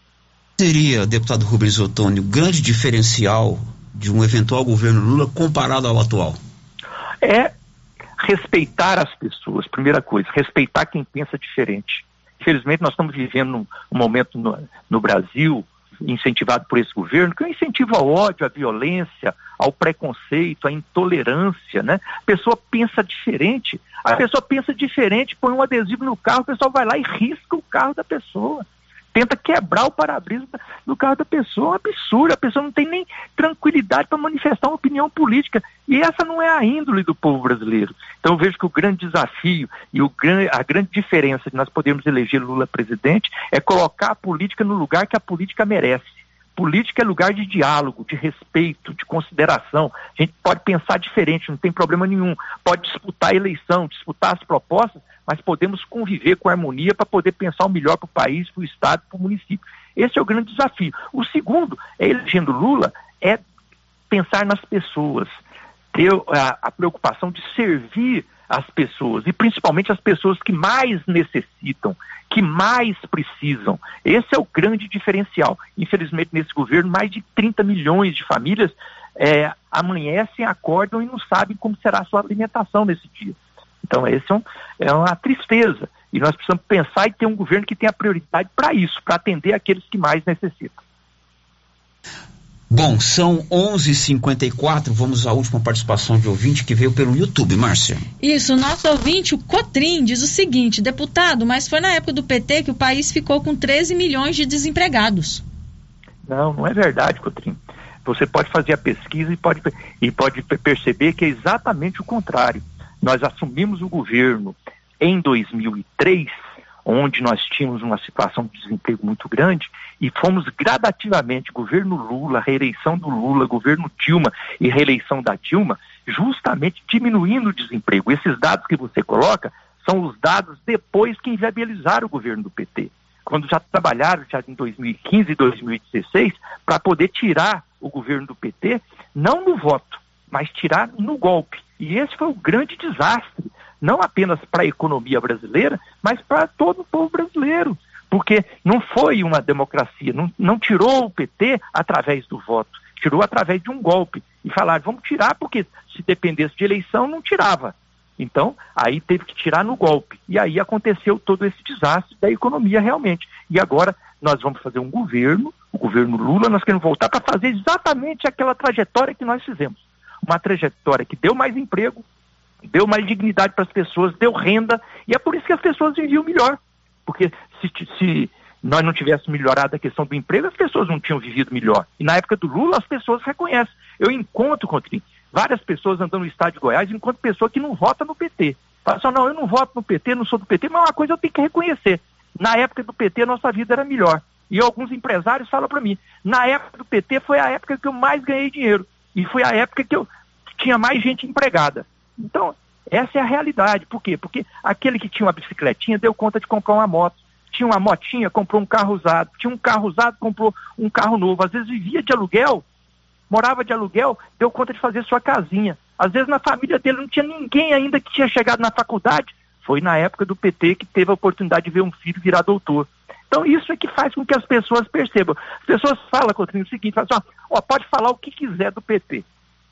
Seria, deputado Rubens Otônio, grande diferencial de um eventual governo Lula comparado ao atual? É respeitar as pessoas, primeira coisa, respeitar quem pensa diferente. Infelizmente, nós estamos vivendo um, um momento no, no Brasil incentivado por esse governo, que é um incentivo ao ódio, à violência, ao preconceito, à intolerância, né? A pessoa pensa diferente, a pessoa pensa diferente, põe um adesivo no carro, o pessoal vai lá e risca o carro da pessoa. Tenta quebrar o para-brisa do carro da pessoa. É um absurdo. A pessoa não tem nem tranquilidade para manifestar uma opinião política. E essa não é a índole do povo brasileiro. Então eu vejo que o grande desafio e o gran, a grande diferença de nós podermos eleger Lula presidente é colocar a política no lugar que a política merece. Política é lugar de diálogo, de respeito, de consideração. A gente pode pensar diferente, não tem problema nenhum. Pode disputar a eleição, disputar as propostas, mas podemos conviver com harmonia para poder pensar o melhor para o país, para o Estado, para o município. Esse é o grande desafio. O segundo, é elegendo Lula, é pensar nas pessoas, ter a, a preocupação de servir as pessoas, e principalmente as pessoas que mais necessitam, que mais precisam. Esse é o grande diferencial. Infelizmente, nesse governo, mais de 30 milhões de famílias é, amanhecem, acordam e não sabem como será a sua alimentação nesse dia. Então, é, um, é uma tristeza. E nós precisamos pensar e ter um governo que tenha prioridade para isso, para atender aqueles que mais necessitam. Bom, são 11:54. Vamos à última participação de ouvinte que veio pelo YouTube, Márcia. Isso, nosso ouvinte, o Cotrim, diz o seguinte: deputado, mas foi na época do PT que o país ficou com 13 milhões de desempregados. Não, não é verdade, Cotrim. Você pode fazer a pesquisa e pode, e pode perceber que é exatamente o contrário. Nós assumimos o governo em 2003 onde nós tínhamos uma situação de desemprego muito grande e fomos gradativamente, governo Lula, reeleição do Lula, governo Dilma e reeleição da Dilma, justamente diminuindo o desemprego. Esses dados que você coloca são os dados depois que inviabilizaram o governo do PT, quando já trabalharam já em 2015 e 2016 para poder tirar o governo do PT, não no voto, mas tirar no golpe. E esse foi o grande desastre não apenas para a economia brasileira, mas para todo o povo brasileiro. Porque não foi uma democracia, não, não tirou o PT através do voto, tirou através de um golpe. E falaram, vamos tirar, porque se dependesse de eleição, não tirava. Então, aí teve que tirar no golpe. E aí aconteceu todo esse desastre da economia realmente. E agora nós vamos fazer um governo, o governo Lula, nós queremos voltar para fazer exatamente aquela trajetória que nós fizemos. Uma trajetória que deu mais emprego, deu mais dignidade para as pessoas, deu renda, e é por isso que as pessoas viviam melhor. Porque se, se nós não tivéssemos melhorado a questão do emprego, as pessoas não tinham vivido melhor. E na época do Lula, as pessoas reconhecem. Eu encontro, Contrim, várias pessoas andando no estado de Goiás, encontro pessoa que não vota no PT. Fala assim, não, eu não voto no PT, não sou do PT, mas uma coisa eu tenho que reconhecer. Na época do PT, nossa vida era melhor. E alguns empresários falam para mim, na época do PT foi a época que eu mais ganhei dinheiro. E foi a época que eu tinha mais gente empregada. Então, essa é a realidade. Por quê? Porque aquele que tinha uma bicicletinha deu conta de comprar uma moto. Tinha uma motinha, comprou um carro usado. Tinha um carro usado, comprou um carro novo. Às vezes vivia de aluguel, morava de aluguel, deu conta de fazer sua casinha. Às vezes na família dele não tinha ninguém ainda que tinha chegado na faculdade. Foi na época do PT que teve a oportunidade de ver um filho virar doutor. Então isso é que faz com que as pessoas percebam. As pessoas falam, Coutinho, o seguinte, falam assim, ó, ó, pode falar o que quiser do PT.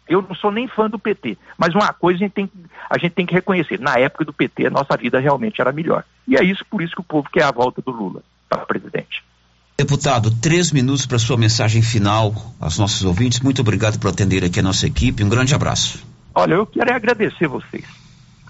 Eu não sou nem fã do PT, mas uma coisa a gente, tem, a gente tem que reconhecer: na época do PT, a nossa vida realmente era melhor. E é isso por isso que o povo quer a volta do Lula para presidente. Deputado, três minutos para sua mensagem final aos nossos ouvintes. Muito obrigado por atender aqui a nossa equipe. Um grande abraço. Olha, eu quero agradecer vocês.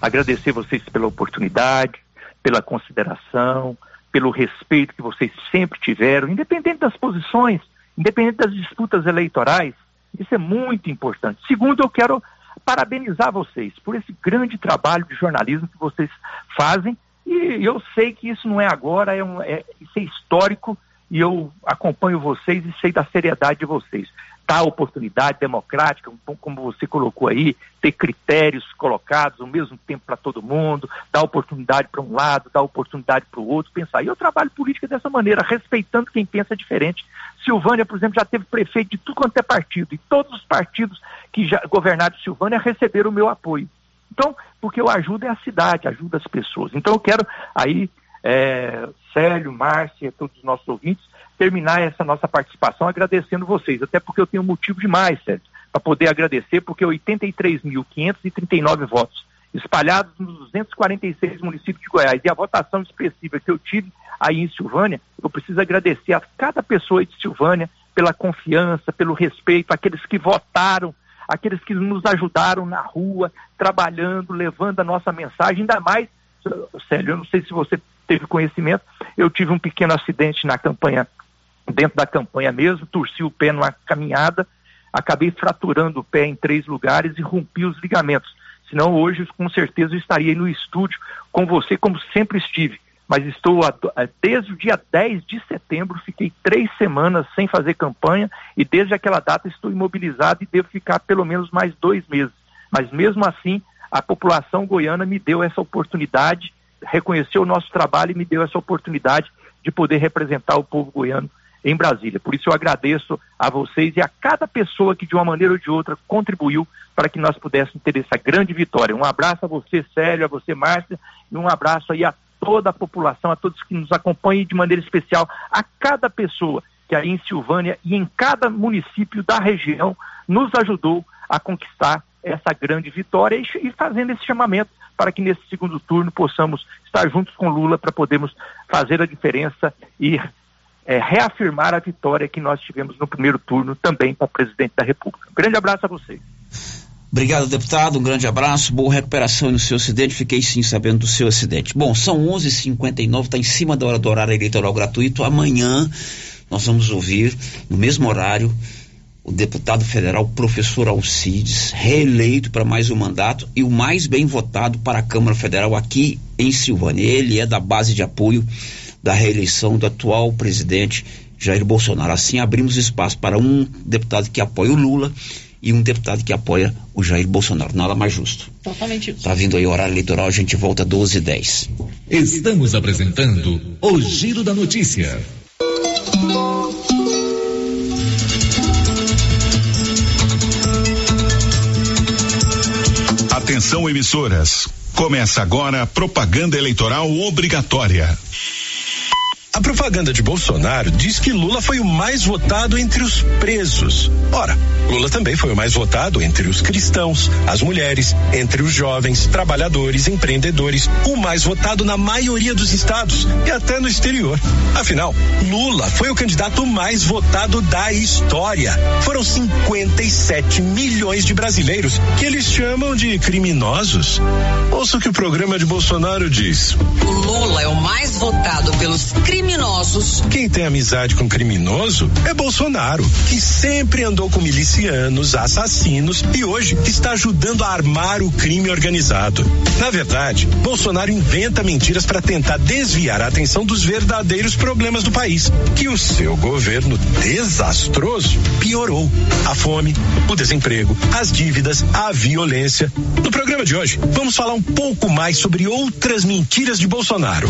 Agradecer vocês pela oportunidade, pela consideração, pelo respeito que vocês sempre tiveram, independente das posições, independente das disputas eleitorais. Isso é muito importante. Segundo, eu quero parabenizar vocês por esse grande trabalho de jornalismo que vocês fazem. E eu sei que isso não é agora, é, um, é isso é histórico e eu acompanho vocês e sei da seriedade de vocês dar oportunidade democrática, como você colocou aí, ter critérios colocados ao mesmo tempo para todo mundo, dar oportunidade para um lado, dar oportunidade para o outro, pensar. E eu trabalho política dessa maneira, respeitando quem pensa diferente. Silvânia, por exemplo, já teve prefeito de tudo quanto é partido, e todos os partidos que já governaram Silvânia receberam o meu apoio. Então, porque eu ajudo é a cidade, ajuda as pessoas. Então eu quero aí, é, Célio, Márcia, todos os nossos ouvintes, terminar essa nossa participação agradecendo vocês, até porque eu tenho motivo demais, Sérgio, para poder agradecer, porque 83.539 votos espalhados nos 246 municípios de Goiás. E a votação expressiva que eu tive aí em Silvânia, eu preciso agradecer a cada pessoa de Silvânia pela confiança, pelo respeito, aqueles que votaram, aqueles que nos ajudaram na rua, trabalhando, levando a nossa mensagem, ainda mais Célio, eu não sei se você teve conhecimento, eu tive um pequeno acidente na campanha, dentro da campanha mesmo, torci o pé numa caminhada, acabei fraturando o pé em três lugares e rompi os ligamentos. Senão hoje, com certeza, eu estaria no estúdio com você, como sempre estive. Mas estou a- desde o dia 10 de setembro, fiquei três semanas sem fazer campanha e desde aquela data estou imobilizado e devo ficar pelo menos mais dois meses. Mas mesmo assim, a população goiana me deu essa oportunidade, reconheceu o nosso trabalho e me deu essa oportunidade de poder representar o povo goiano em Brasília. Por isso eu agradeço a vocês e a cada pessoa que de uma maneira ou de outra contribuiu para que nós pudéssemos ter essa grande vitória. Um abraço a você, Célio, a você, Márcia, e um abraço aí a toda a população, a todos que nos acompanham e de maneira especial a cada pessoa que aí em Silvânia e em cada município da região nos ajudou a conquistar essa grande vitória e, e fazendo esse chamamento para que nesse segundo turno possamos estar juntos com Lula para podermos fazer a diferença e é, reafirmar a vitória que nós tivemos no primeiro turno também para presidente da República. Um grande abraço a vocês. Obrigado, deputado. Um grande abraço. Boa recuperação no seu acidente. Fiquei sim sabendo do seu acidente. Bom, são 11h59, está em cima da hora do horário eleitoral gratuito. Amanhã nós vamos ouvir, no mesmo horário, o deputado federal professor Alcides, reeleito para mais um mandato e o mais bem votado para a Câmara Federal aqui em Silvânia. Ele é da base de apoio da reeleição do atual presidente Jair Bolsonaro. Assim abrimos espaço para um deputado que apoia o Lula e um deputado que apoia o Jair Bolsonaro. Nada mais justo. Totalmente isso. Tá vindo aí o horário eleitoral, a gente volta 12 e 10. Estamos apresentando o Giro da Notícia. Atenção emissoras. Começa agora a propaganda eleitoral obrigatória. A propaganda de Bolsonaro diz que Lula foi o mais votado entre os presos. Ora, Lula também foi o mais votado entre os cristãos, as mulheres, entre os jovens, trabalhadores, empreendedores, o mais votado na maioria dos estados e até no exterior. Afinal, Lula foi o candidato mais votado da história. Foram 57 milhões de brasileiros que eles chamam de criminosos. Ouça o que o programa de Bolsonaro diz. Lula é o mais votado pelos criminosos. Quem tem amizade com criminoso é Bolsonaro, que sempre andou com milicianos, assassinos e hoje está ajudando a armar o crime organizado. Na verdade, Bolsonaro inventa mentiras para tentar desviar a atenção dos verdadeiros problemas do país, que o seu governo desastroso piorou. A fome, o desemprego, as dívidas, a violência. No programa de hoje, vamos falar um pouco mais sobre outras mentiras de Bolsonaro.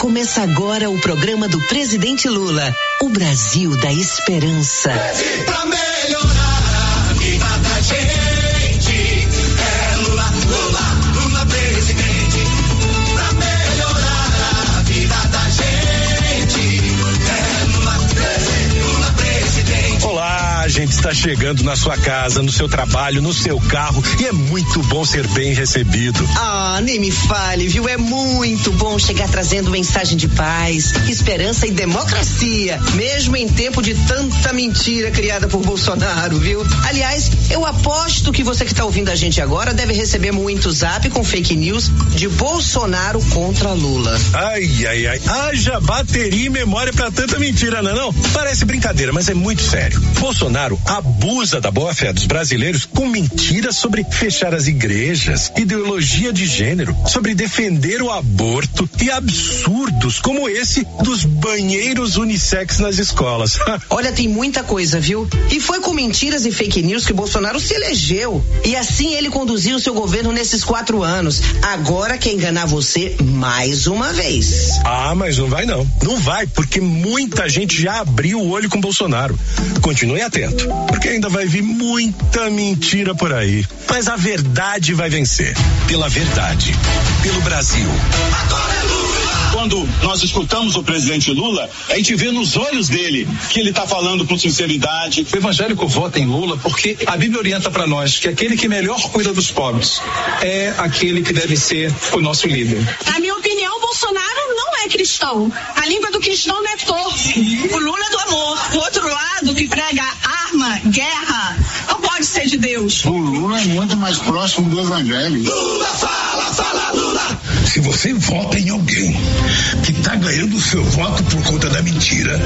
Começa agora o programa do presidente Lula, o Brasil da Esperança. Pra melhorar gente está chegando na sua casa, no seu trabalho, no seu carro e é muito bom ser bem recebido. Ah, nem me fale, viu? É muito bom chegar trazendo mensagem de paz, esperança e democracia, mesmo em tempo de tanta mentira criada por Bolsonaro, viu? Aliás, eu aposto que você que está ouvindo a gente agora deve receber muito zap com fake news de Bolsonaro contra Lula. Ai, ai, ai. Haja bateria e memória pra tanta mentira, não é não? Parece brincadeira, mas é muito sério. Bolsonaro abusa da boa fé dos brasileiros com mentiras sobre fechar as igrejas, ideologia de gênero, sobre defender o aborto e absurdos como esse dos banheiros unissex nas escolas. [laughs] Olha, tem muita coisa, viu? E foi com mentiras e fake news que Bolsonaro se elegeu. E assim ele conduziu o seu governo nesses quatro anos. Agora quer enganar você mais uma vez. Ah, mas não vai não. Não vai, porque muita gente já abriu o olho com Bolsonaro. Continue atento, porque ainda vai vir muita mentira por aí. Mas a verdade vai vencer. Pela verdade. Pelo Brasil. Quando nós escutamos o presidente Lula, a gente vê nos olhos dele que ele está falando com sinceridade. O evangélico vota em Lula porque a Bíblia orienta para nós que aquele que melhor cuida dos pobres é aquele que deve ser o nosso líder. Na minha opinião, Bolsonaro não é cristão. A língua do cristão não é torto. O Lula é do amor. O outro lado, que prega arma, guerra, não pode ser de Deus. O Lula é muito mais próximo do evangelho. Lula fala, fala, Se você vota em alguém que está ganhando o seu voto por conta da mentira,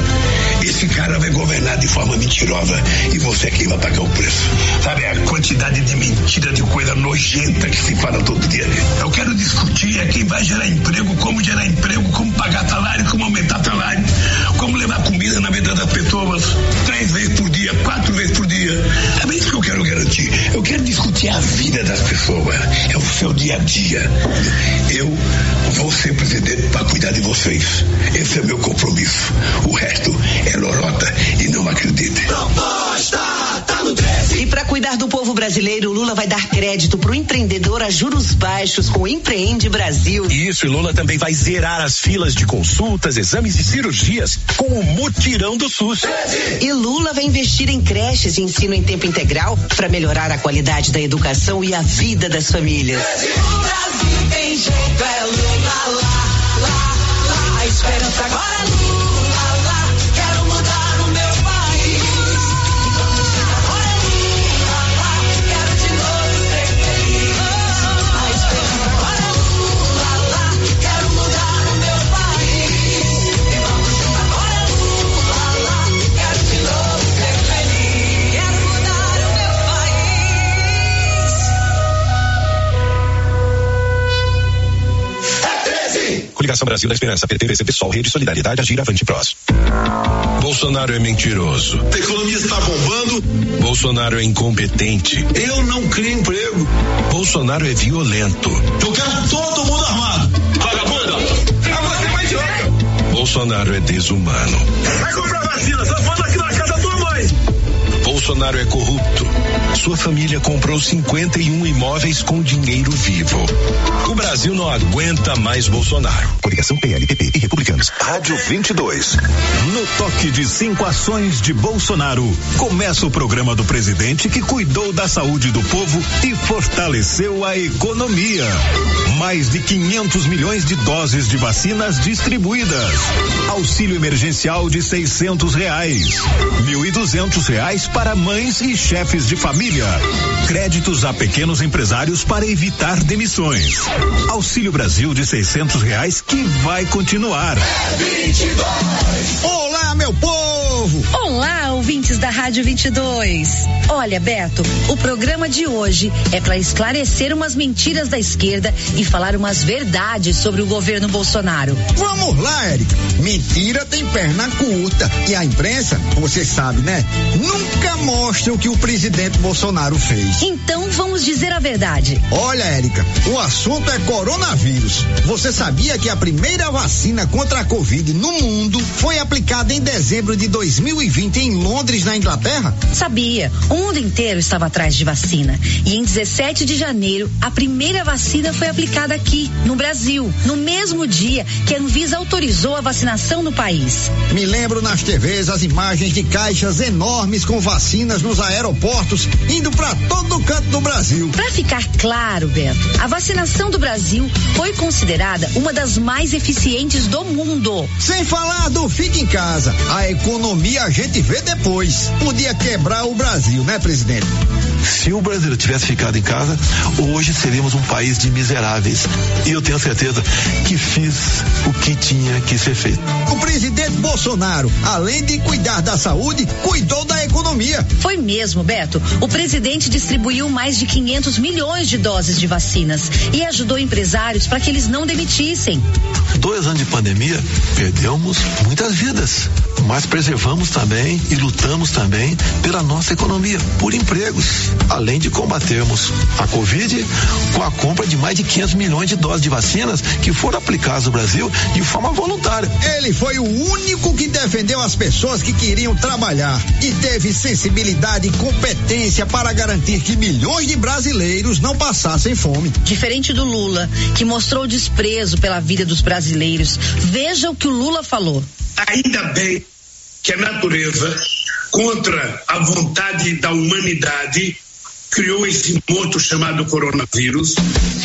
esse cara vai governar de forma mentirosa e você é quem vai pagar o preço. Sabe a quantidade de mentira, de coisa nojenta que se fala todo dia. Eu quero discutir é quem vai gerar emprego, como gerar emprego, como pagar salário, como aumentar salário, como levar comida na mesa das pessoas três vezes por dia, quatro vezes por dia. É isso que eu quero garantir. Eu quero discutir a vida das pessoas, é o seu dia a dia. Eu vou ser presidente para cuidar de vocês. Esse é meu compromisso. O resto é lorota e não acredite. Proposta no 13. E para cuidar do povo brasileiro, Lula vai dar crédito pro empreendedor a juros baixos com o Empreende Brasil. Isso, e Lula também vai zerar as filas de consultas, exames e cirurgias com o mutirão do SUS. E Lula vai investir em creches e ensino em tempo integral para melhorar a qualidade da educação e a vida das famílias. O Brasil tem jeito, é Lula lá, lá, lá. A esperança agora é Lula Coligação Brasil da Esperança, PT, PCB, Sol, Rede Solidariedade, Agir, Avante, Prós. Bolsonaro é mentiroso. A economia está bombando. Bolsonaro é incompetente. Eu não crio emprego. Bolsonaro é violento. Eu quero todo mundo armado. Vagabunda! Bolsonaro é desumano. Vai comprar vacina, só falta aqui Bolsonaro é corrupto. Sua família comprou 51 imóveis com dinheiro vivo. O Brasil não aguenta mais Bolsonaro. Coligação PLPP e Republicanos. Rádio 22. No toque de cinco ações de Bolsonaro, começa o programa do presidente que cuidou da saúde do povo e fortaleceu a economia. Mais de 500 milhões de doses de vacinas distribuídas. Auxílio emergencial de 600 reais. 1.200 reais para mães e chefes de família. Créditos a pequenos empresários para evitar demissões. Auxílio Brasil de 600 reais que vai continuar. Olá, meu povo! Olá, ouvintes da Rádio 22. Olha, Beto, o programa de hoje é para esclarecer umas mentiras da esquerda e falar umas verdades sobre o governo Bolsonaro. Vamos lá, Érica. Mentira tem perna curta. E a imprensa, você sabe, né? Nunca mostra o que o presidente Bolsonaro fez. Então vamos dizer a verdade. Olha, Érica, o assunto é coronavírus. Você sabia que a primeira vacina contra a Covid no mundo foi aplicada em dezembro de 2020 em Londres, na Inglaterra? Sabia, o mundo inteiro estava atrás de vacina. E em 17 de janeiro, a primeira vacina foi aplicada aqui, no Brasil, no mesmo dia que a Anvisa autorizou a vacinação no país. Me lembro nas TVs as imagens de caixas enormes com vacinas nos aeroportos indo para todo canto do Brasil. Para ficar claro, Beto, a vacinação do Brasil foi considerada uma das mais eficientes do mundo. Sem falar do fique em casa. A economia a gente vê depois. Podia quebrar o Brasil, né, presidente? Se o Brasil tivesse ficado em casa, hoje seríamos um país de miseráveis. E eu tenho certeza que fiz o que tinha que ser feito. O presidente Bolsonaro, além de cuidar da saúde, cuidou da economia. Foi mesmo, Beto. O presidente distribuiu mais de 500 milhões de doses de vacinas e ajudou empresários para que eles não demitissem. Dois anos de pandemia, perdemos muitas vidas, mas preservamos também e lutamos também pela nossa economia, por empregos, além de combatermos a Covid com a compra de mais de 500 milhões de doses de vacinas que foram aplicadas no Brasil de forma voluntária. Ele foi o único que defendeu as pessoas que queriam trabalhar e teve sensibilidade e competência para garantir que milhões de brasileiros não passassem fome. Diferente do Lula, que mostrou desprezo pela vida dos brasileiros. Veja o que o Lula falou. Ainda bem que a natureza, contra a vontade da humanidade, criou esse monstro chamado coronavírus.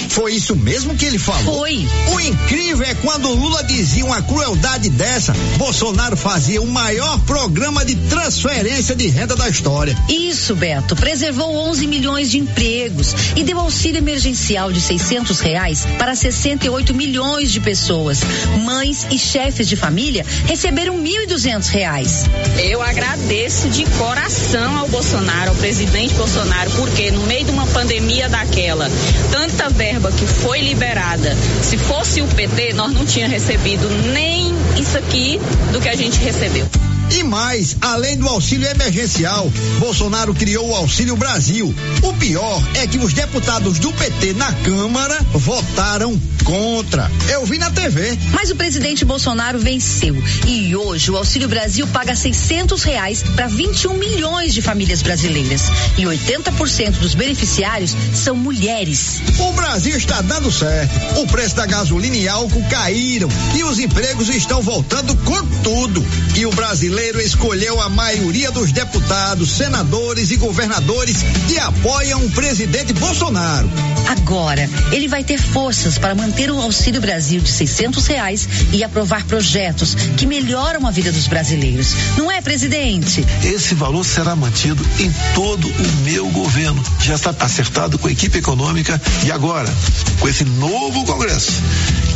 Foi isso mesmo que ele falou? Foi. O incrível é quando o Lula dizia uma crueldade dessa, Bolsonaro fazia o maior programa de transferência de renda da história. Isso, Beto. Preservou 11 milhões de empregos e deu auxílio emergencial de 600 reais para 68 milhões de pessoas. Mães e chefes de família receberam 1.200 reais. Eu agradeço de coração ao Bolsonaro, ao presidente Bolsonaro, porque no meio de uma pandemia daquela, tanta verba que foi liberada, se fosse o PT, nós não tínhamos recebido nem isso aqui do que a gente recebeu. E mais, além do auxílio emergencial, Bolsonaro criou o Auxílio Brasil. O pior é que os deputados do PT na Câmara votaram contra. Eu vi na TV. Mas o presidente Bolsonaro venceu e hoje o Auxílio Brasil paga 600 reais para 21 milhões de famílias brasileiras e 80% dos beneficiários são mulheres. O Brasil está dando certo. O preço da gasolina e álcool caíram e os empregos estão voltando com tudo. E o brasileiro escolheu a maioria dos deputados, senadores e governadores que apoiam o presidente Bolsonaro. Agora, ele vai ter forças para manter o Auxílio Brasil de 600 reais e aprovar projetos que melhoram a vida dos brasileiros. Não é, presidente? Esse valor será mantido em todo o meu governo. Já está acertado com a equipe econômica e agora, com esse novo Congresso,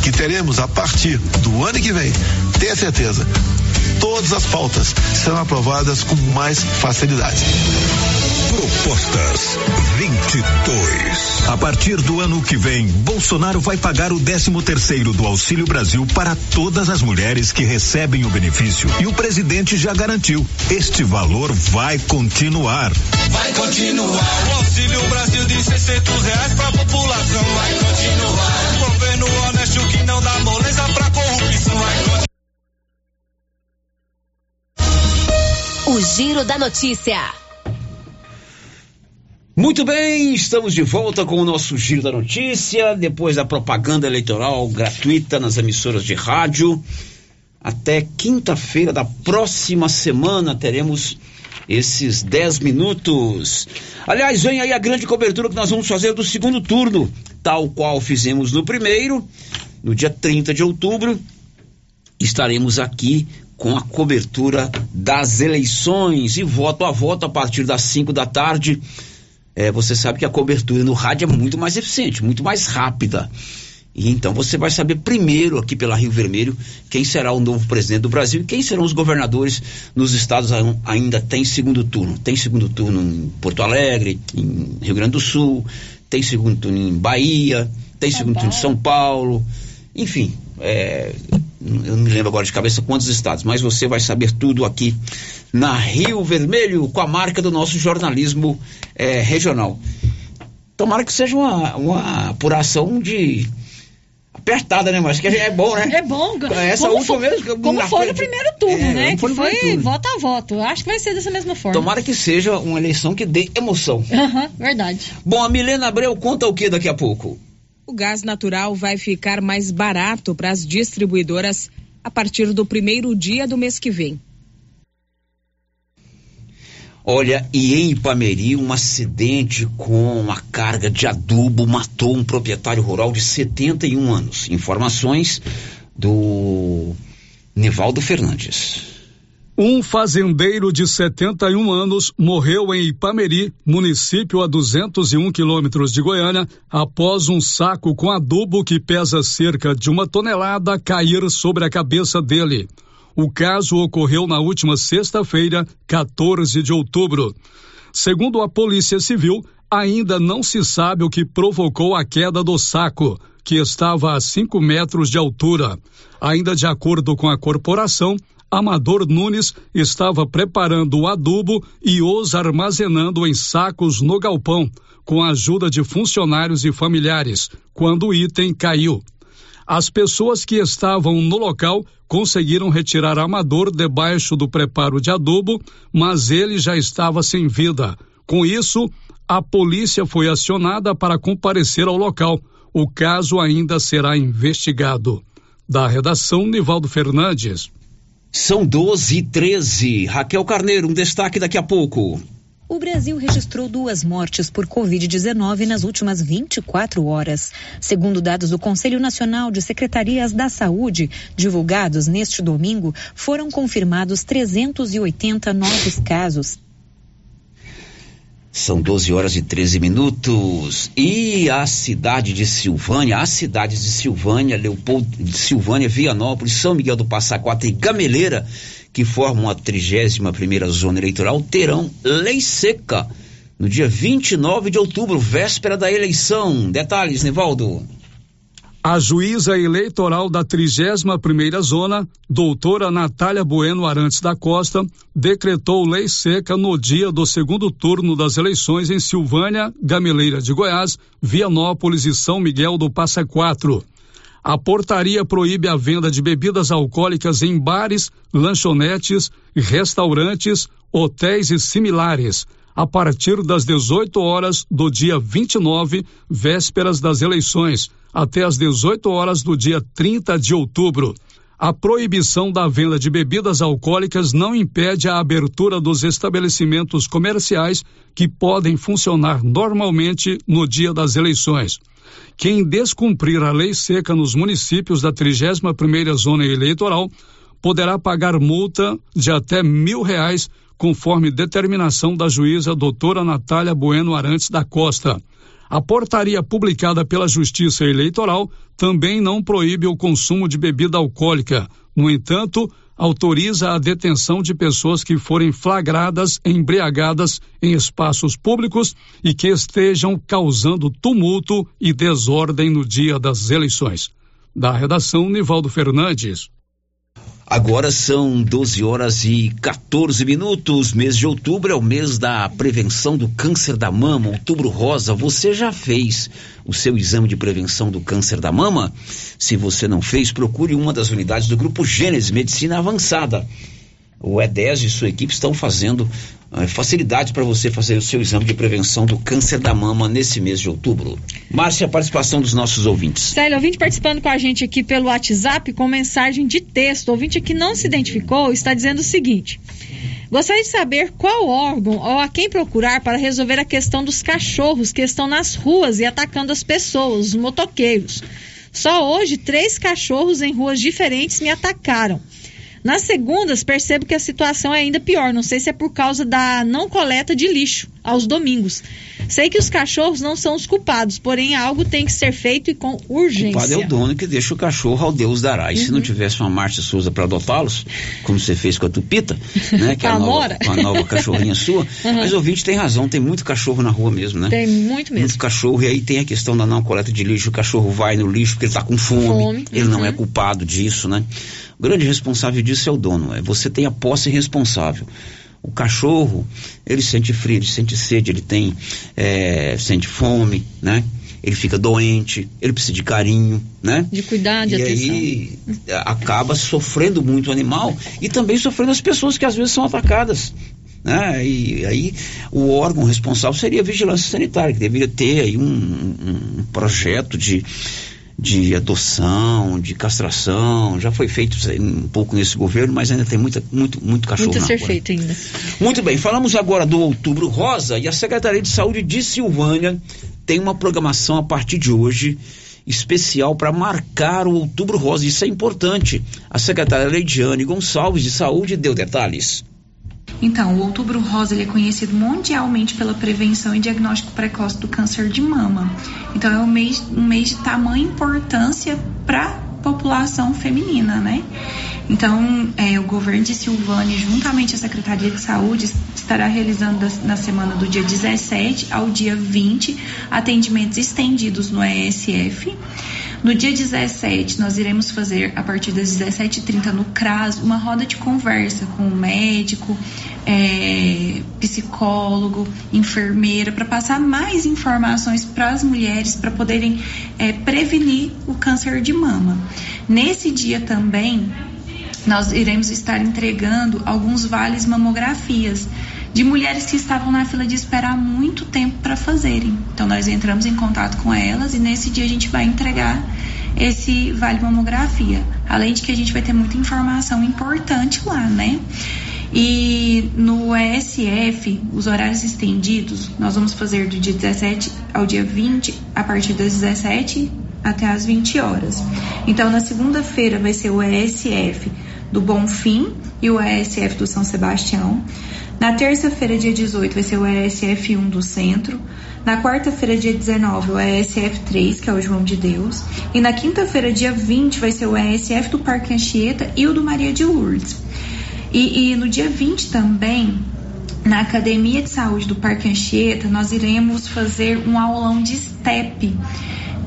que teremos a partir do ano que vem, tenha certeza, todas as pautas serão aprovadas com mais facilidade. Propostas 22. A partir do ano que vem, Bolsonaro vai pagar o 13 terceiro do Auxílio Brasil para todas as mulheres que recebem o benefício. E o presidente já garantiu. Este valor vai continuar. Vai continuar. O Auxílio Brasil de 600 reais pra população. Vai continuar. Governo honesto que não dá moleza pra corrupção. O Giro da Notícia. Muito bem, estamos de volta com o nosso Giro da Notícia, depois da propaganda eleitoral gratuita nas emissoras de rádio. Até quinta-feira da próxima semana teremos esses 10 minutos. Aliás, vem aí a grande cobertura que nós vamos fazer do segundo turno, tal qual fizemos no primeiro, no dia 30 de outubro. Estaremos aqui com a cobertura das eleições e voto a voto a partir das 5 da tarde. É, você sabe que a cobertura no rádio é muito mais eficiente, muito mais rápida. E então você vai saber primeiro aqui pela Rio Vermelho quem será o novo presidente do Brasil e quem serão os governadores nos estados ainda tem segundo turno. Tem segundo turno em Porto Alegre, em Rio Grande do Sul, tem segundo turno em Bahia, tem segundo turno em São Paulo, enfim, é, eu não me lembro agora de cabeça quantos estados, mas você vai saber tudo aqui na Rio Vermelho com a marca do nosso jornalismo é, regional. Tomara que seja uma, uma apuração de apertada, né? Mas que é bom, né? É bom. Essa como última foi, mesmo. Como foi no primeiro turno, É, né? foi Que foi turno. voto a voto. Acho que vai ser dessa mesma forma. Tomara que seja uma eleição que dê emoção. Aham, verdade. Bom, a Milena Abreu conta o que daqui a pouco? O gás natural vai ficar mais barato para as distribuidoras a partir do primeiro dia do mês que vem. Olha, e em Ipameri, um acidente com uma carga de adubo matou um proprietário rural de 71 anos. Informações do Nivaldo Fernandes. Um fazendeiro de 71 anos morreu em Ipameri, município a 201 quilômetros de Goiânia, após um saco com adubo que pesa cerca de uma tonelada cair sobre a cabeça dele. O caso ocorreu na última sexta-feira, 14 de outubro. Segundo a Polícia Civil, ainda não se sabe o que provocou a queda do saco, que estava a 5 metros de altura. Ainda de acordo com a corporação, Amador Nunes estava preparando o adubo e os armazenando em sacos no galpão, com a ajuda de funcionários e familiares, quando o item caiu. As pessoas que estavam no local conseguiram retirar Amador debaixo do preparo de adubo, mas ele já estava sem vida. Com isso, a polícia foi acionada para comparecer ao local. O caso ainda será investigado. Da redação, Nivaldo Fernandes. São 12 e 13. Raquel Carneiro, um destaque daqui a pouco. O Brasil registrou duas mortes por Covid-19 nas últimas 24 horas. Segundo dados do Conselho Nacional de Secretarias da Saúde, divulgados neste domingo, foram confirmados 380 novos casos. São 12 horas e 13 minutos. E a cidade de Silvânia, as cidades de Silvânia, Leopoldo de Silvânia, Vianópolis, São Miguel do Passa Quatro e Gameleira, que formam a 31 primeira zona eleitoral, terão lei seca no dia 29 de outubro, véspera da eleição. Detalhes, Nivaldo. A juíza eleitoral da 31 primeira zona, doutora Natália Bueno Arantes da Costa, decretou lei seca no dia do segundo turno das eleições em Silvânia, Gameleira de Goiás, Vianópolis e São Miguel do Passa Quatro. A portaria proíbe a venda de bebidas alcoólicas em bares, lanchonetes, restaurantes, hotéis e similares, a partir das 18 horas do dia 29, vésperas das eleições, até às 18 horas do dia 30 de outubro. A proibição da venda de bebidas alcoólicas não impede a abertura dos estabelecimentos comerciais que podem funcionar normalmente no dia das eleições. Quem descumprir a lei seca nos municípios da 31 primeira zona eleitoral poderá pagar multa de até mil reais, conforme determinação da juíza doutora Natália Bueno Arantes da Costa. A portaria publicada pela Justiça Eleitoral também não proíbe o consumo de bebida alcoólica. No entanto, autoriza a detenção de pessoas que forem flagradas embriagadas em espaços públicos e que estejam causando tumulto e desordem no dia das eleições. Da redação, Nivaldo Fernandes. Agora são 12 horas e 14 minutos. Mês de outubro é o mês da prevenção do câncer da mama, outubro rosa. Você já fez o seu exame de prevenção do câncer da mama? Se você não fez, procure uma das unidades do Grupo Gênesis Medicina Avançada. O E10 e sua equipe estão fazendo uh, facilidades para você fazer o seu exame de prevenção do câncer da mama nesse mês de outubro. Márcia, a participação dos nossos ouvintes. Célio, ouvinte participando com a gente aqui pelo WhatsApp com mensagem de texto. O ouvinte que não se identificou está dizendo o seguinte. Gostaria de saber qual órgão ou a quem procurar para resolver a questão dos cachorros que estão nas ruas e atacando as pessoas, os motoqueiros. Só hoje, três cachorros em ruas diferentes me atacaram. Nas segundas, percebo que a situação é ainda pior. Não sei se é por causa da não coleta de lixo aos domingos. Sei que os cachorros não são os culpados, porém algo tem que ser feito e com urgência. O culpado é o dono que deixa o cachorro ao Deus dará. E uhum. se não tivesse uma Márcia Souza para adotá-los, como você fez com a Tupita, [laughs] né, que é a nova, a nova cachorrinha [laughs] sua, uhum. mas o ouvinte tem razão, tem muito cachorro na rua mesmo, né? Tem muito mesmo. Muito cachorro, e aí tem a questão da não coleta de lixo, o cachorro vai no lixo porque ele está com fome, fome. ele uhum. não é culpado disso, né? O grande responsável disso é o dono. É você tem a posse responsável. O cachorro, ele sente frio, ele sente sede, ele tem, é, sente fome, né? Ele fica doente, ele precisa de carinho, né? De cuidar, de e atenção. aí acaba sofrendo muito o animal e também sofrendo as pessoas que às vezes são atacadas. Né? E aí o órgão responsável seria a vigilância sanitária, que deveria ter aí um, um projeto de de adoção, de castração, já foi feito um pouco nesse governo, mas ainda tem muita, muito, muito cachorro muito a ser rua. feito ainda. Muito bem, falamos agora do Outubro Rosa e a Secretaria de Saúde de Silvânia tem uma programação a partir de hoje especial para marcar o Outubro Rosa. Isso é importante. A secretária Leidiane Gonçalves de Saúde deu detalhes. Então, o Outubro Rosa ele é conhecido mundialmente pela prevenção e diagnóstico precoce do câncer de mama. Então, é um mês, um mês de tamanha importância para a população feminina, né? Então, é, o governo de Silvânia, juntamente à Secretaria de Saúde, estará realizando na semana do dia 17 ao dia 20 atendimentos estendidos no ESF. No dia 17, nós iremos fazer, a partir das 17h30 no CRAS, uma roda de conversa com o médico, é, psicólogo, enfermeira, para passar mais informações para as mulheres para poderem é, prevenir o câncer de mama. Nesse dia também, nós iremos estar entregando alguns vales mamografias de mulheres que estavam na fila de espera há muito tempo para fazerem. Então nós entramos em contato com elas e nesse dia a gente vai entregar esse vale mamografia. Além de que a gente vai ter muita informação importante lá, né? E no ESF, os horários estendidos, nós vamos fazer do dia 17 ao dia 20, a partir das 17 até as 20 horas. Então, na segunda-feira vai ser o ESF do Bonfim e o ESF do São Sebastião. Na terça-feira, dia 18, vai ser o ESF 1 do Centro. Na quarta-feira, dia 19, o ESF 3, que é o João de Deus. E na quinta-feira, dia 20, vai ser o ESF do Parque Anchieta e o do Maria de Lourdes. E, e no dia 20 também, na Academia de Saúde do Parque Anchieta, nós iremos fazer um aulão de STEP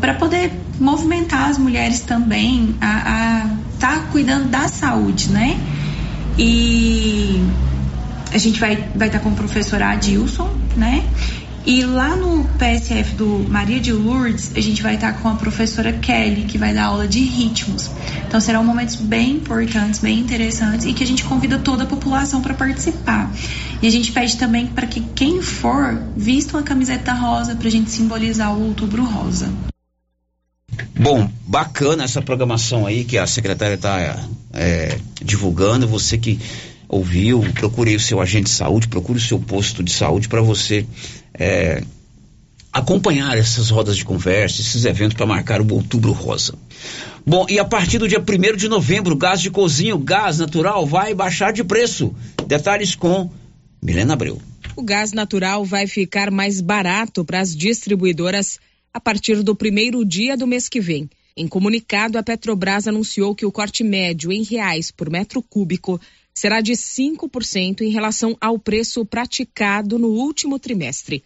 para poder movimentar as mulheres também a estar tá cuidando da saúde, né? E a gente vai estar vai tá com o professor Adilson, né? E lá no PSF do Maria de Lourdes, a gente vai estar com a professora Kelly, que vai dar aula de ritmos. Então serão momentos bem importantes, bem interessantes e que a gente convida toda a população para participar. E a gente pede também para que quem for vista uma camiseta rosa para a gente simbolizar o outubro rosa. Bom, bacana essa programação aí que a secretária está é, divulgando. Você que ouviu, procure o seu agente de saúde, procure o seu posto de saúde para você é, acompanhar essas rodas de conversa, esses eventos para marcar o Outubro Rosa. Bom, e a partir do dia 1 de novembro, gás de cozinha, gás natural, vai baixar de preço. Detalhes com Milena Abreu. O gás natural vai ficar mais barato para as distribuidoras a partir do primeiro dia do mês que vem. Em comunicado, a Petrobras anunciou que o corte médio em reais por metro cúbico será de 5% em relação ao preço praticado no último trimestre.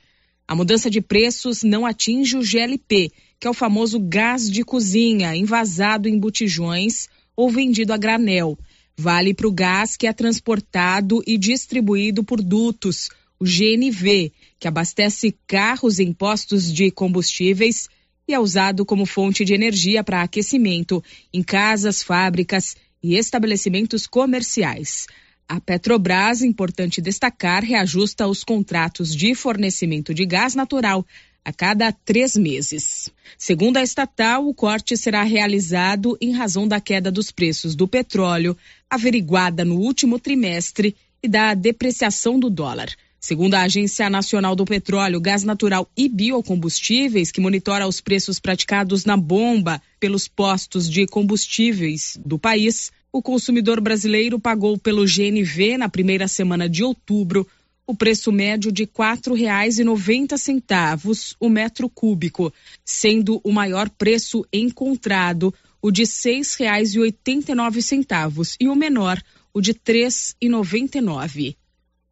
A mudança de preços não atinge o GLP, que é o famoso gás de cozinha envasado em botijões ou vendido a granel. Vale para o gás que é transportado e distribuído por dutos, o GNV, que abastece carros em postos de combustíveis e é usado como fonte de energia para aquecimento em casas, fábricas e estabelecimentos comerciais. A Petrobras, importante destacar, reajusta os contratos de fornecimento de gás natural a cada três meses. Segundo a estatal, o corte será realizado em razão da queda dos preços do petróleo, averiguada no último trimestre, e da depreciação do dólar. Segundo a Agência Nacional do Petróleo, Gás Natural e Biocombustíveis, que monitora os preços praticados na bomba pelos postos de combustíveis do país, o consumidor brasileiro pagou pelo GNV na primeira semana de outubro o preço médio de R$ 4,90 o metro cúbico, sendo o maior preço encontrado o de R$ 6,89 e o menor o de R$ 3,99.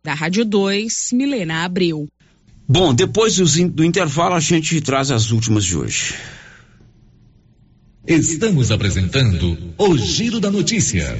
Da Rádio 2, Milena Abreu. Bom, depois do intervalo a gente traz as últimas de hoje. Estamos apresentando o Giro da Notícia.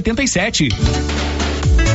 87.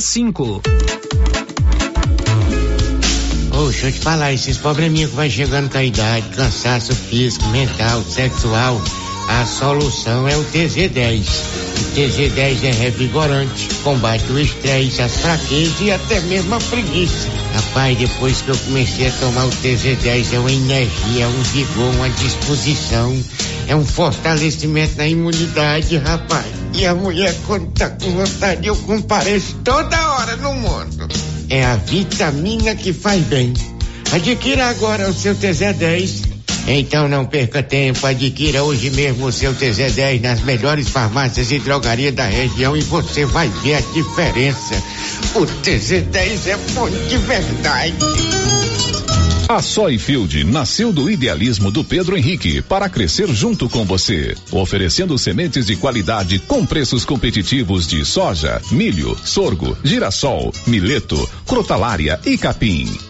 cinco. Ô, deixa eu te falar, esses probleminhas que vai chegando com a idade, cansaço físico, mental, sexual, a solução é o TZ10. O TZ10 é revigorante, combate o estresse, as fraquezas e até mesmo a preguiça. Rapaz, depois que eu comecei a tomar o TZ10 é uma energia, um vigor, uma disposição, é um fortalecimento na imunidade, rapaz. E a mulher quando tá com vontade eu compareço toda hora no mundo. É a vitamina que faz bem. Adquira agora o seu TZ10 Então não perca tempo, adquira hoje mesmo o seu TZ10 nas melhores farmácias e drogarias da região e você vai ver a diferença. O TZ10 é bom de verdade. A Soyfield nasceu do idealismo do Pedro Henrique para crescer junto com você, oferecendo sementes de qualidade com preços competitivos de soja, milho, sorgo, girassol, mileto, crotalária e capim.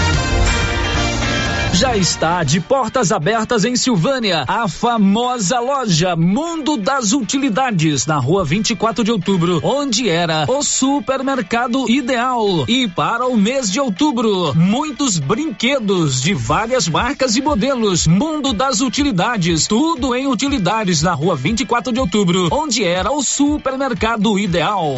Já está de portas abertas em Silvânia, a famosa loja Mundo das Utilidades, na rua 24 de outubro, onde era o supermercado ideal. E para o mês de outubro, muitos brinquedos de várias marcas e modelos. Mundo das Utilidades, tudo em utilidades na rua 24 de outubro, onde era o supermercado ideal.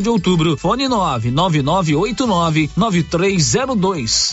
de outubro. Fone 99989 9302.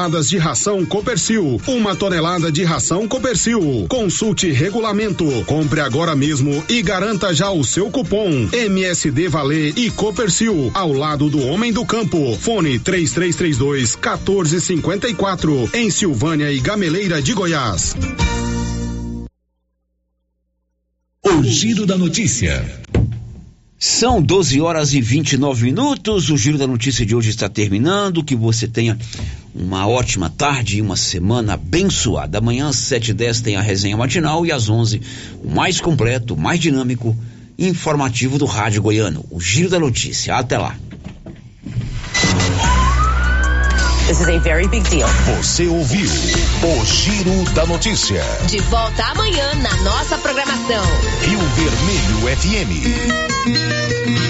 toneladas de ração Copercil, uma tonelada de ração Copercil. Consulte regulamento, compre agora mesmo e garanta já o seu cupom MSD Valer e Copercil ao lado do homem do campo. Fone 3332 1454 em Silvânia e Gameleira de Goiás. O giro da notícia. São 12 horas e 29 minutos. O giro da notícia de hoje está terminando. Que você tenha uma ótima tarde e uma semana abençoada. Amanhã às 7h10 tem a resenha matinal e às 11 o mais completo, mais dinâmico e informativo do Rádio Goiano. O giro da notícia. Até lá. This is a very big deal. Você ouviu o Giro da Notícia. De volta amanhã na nossa programação. Rio Vermelho FM.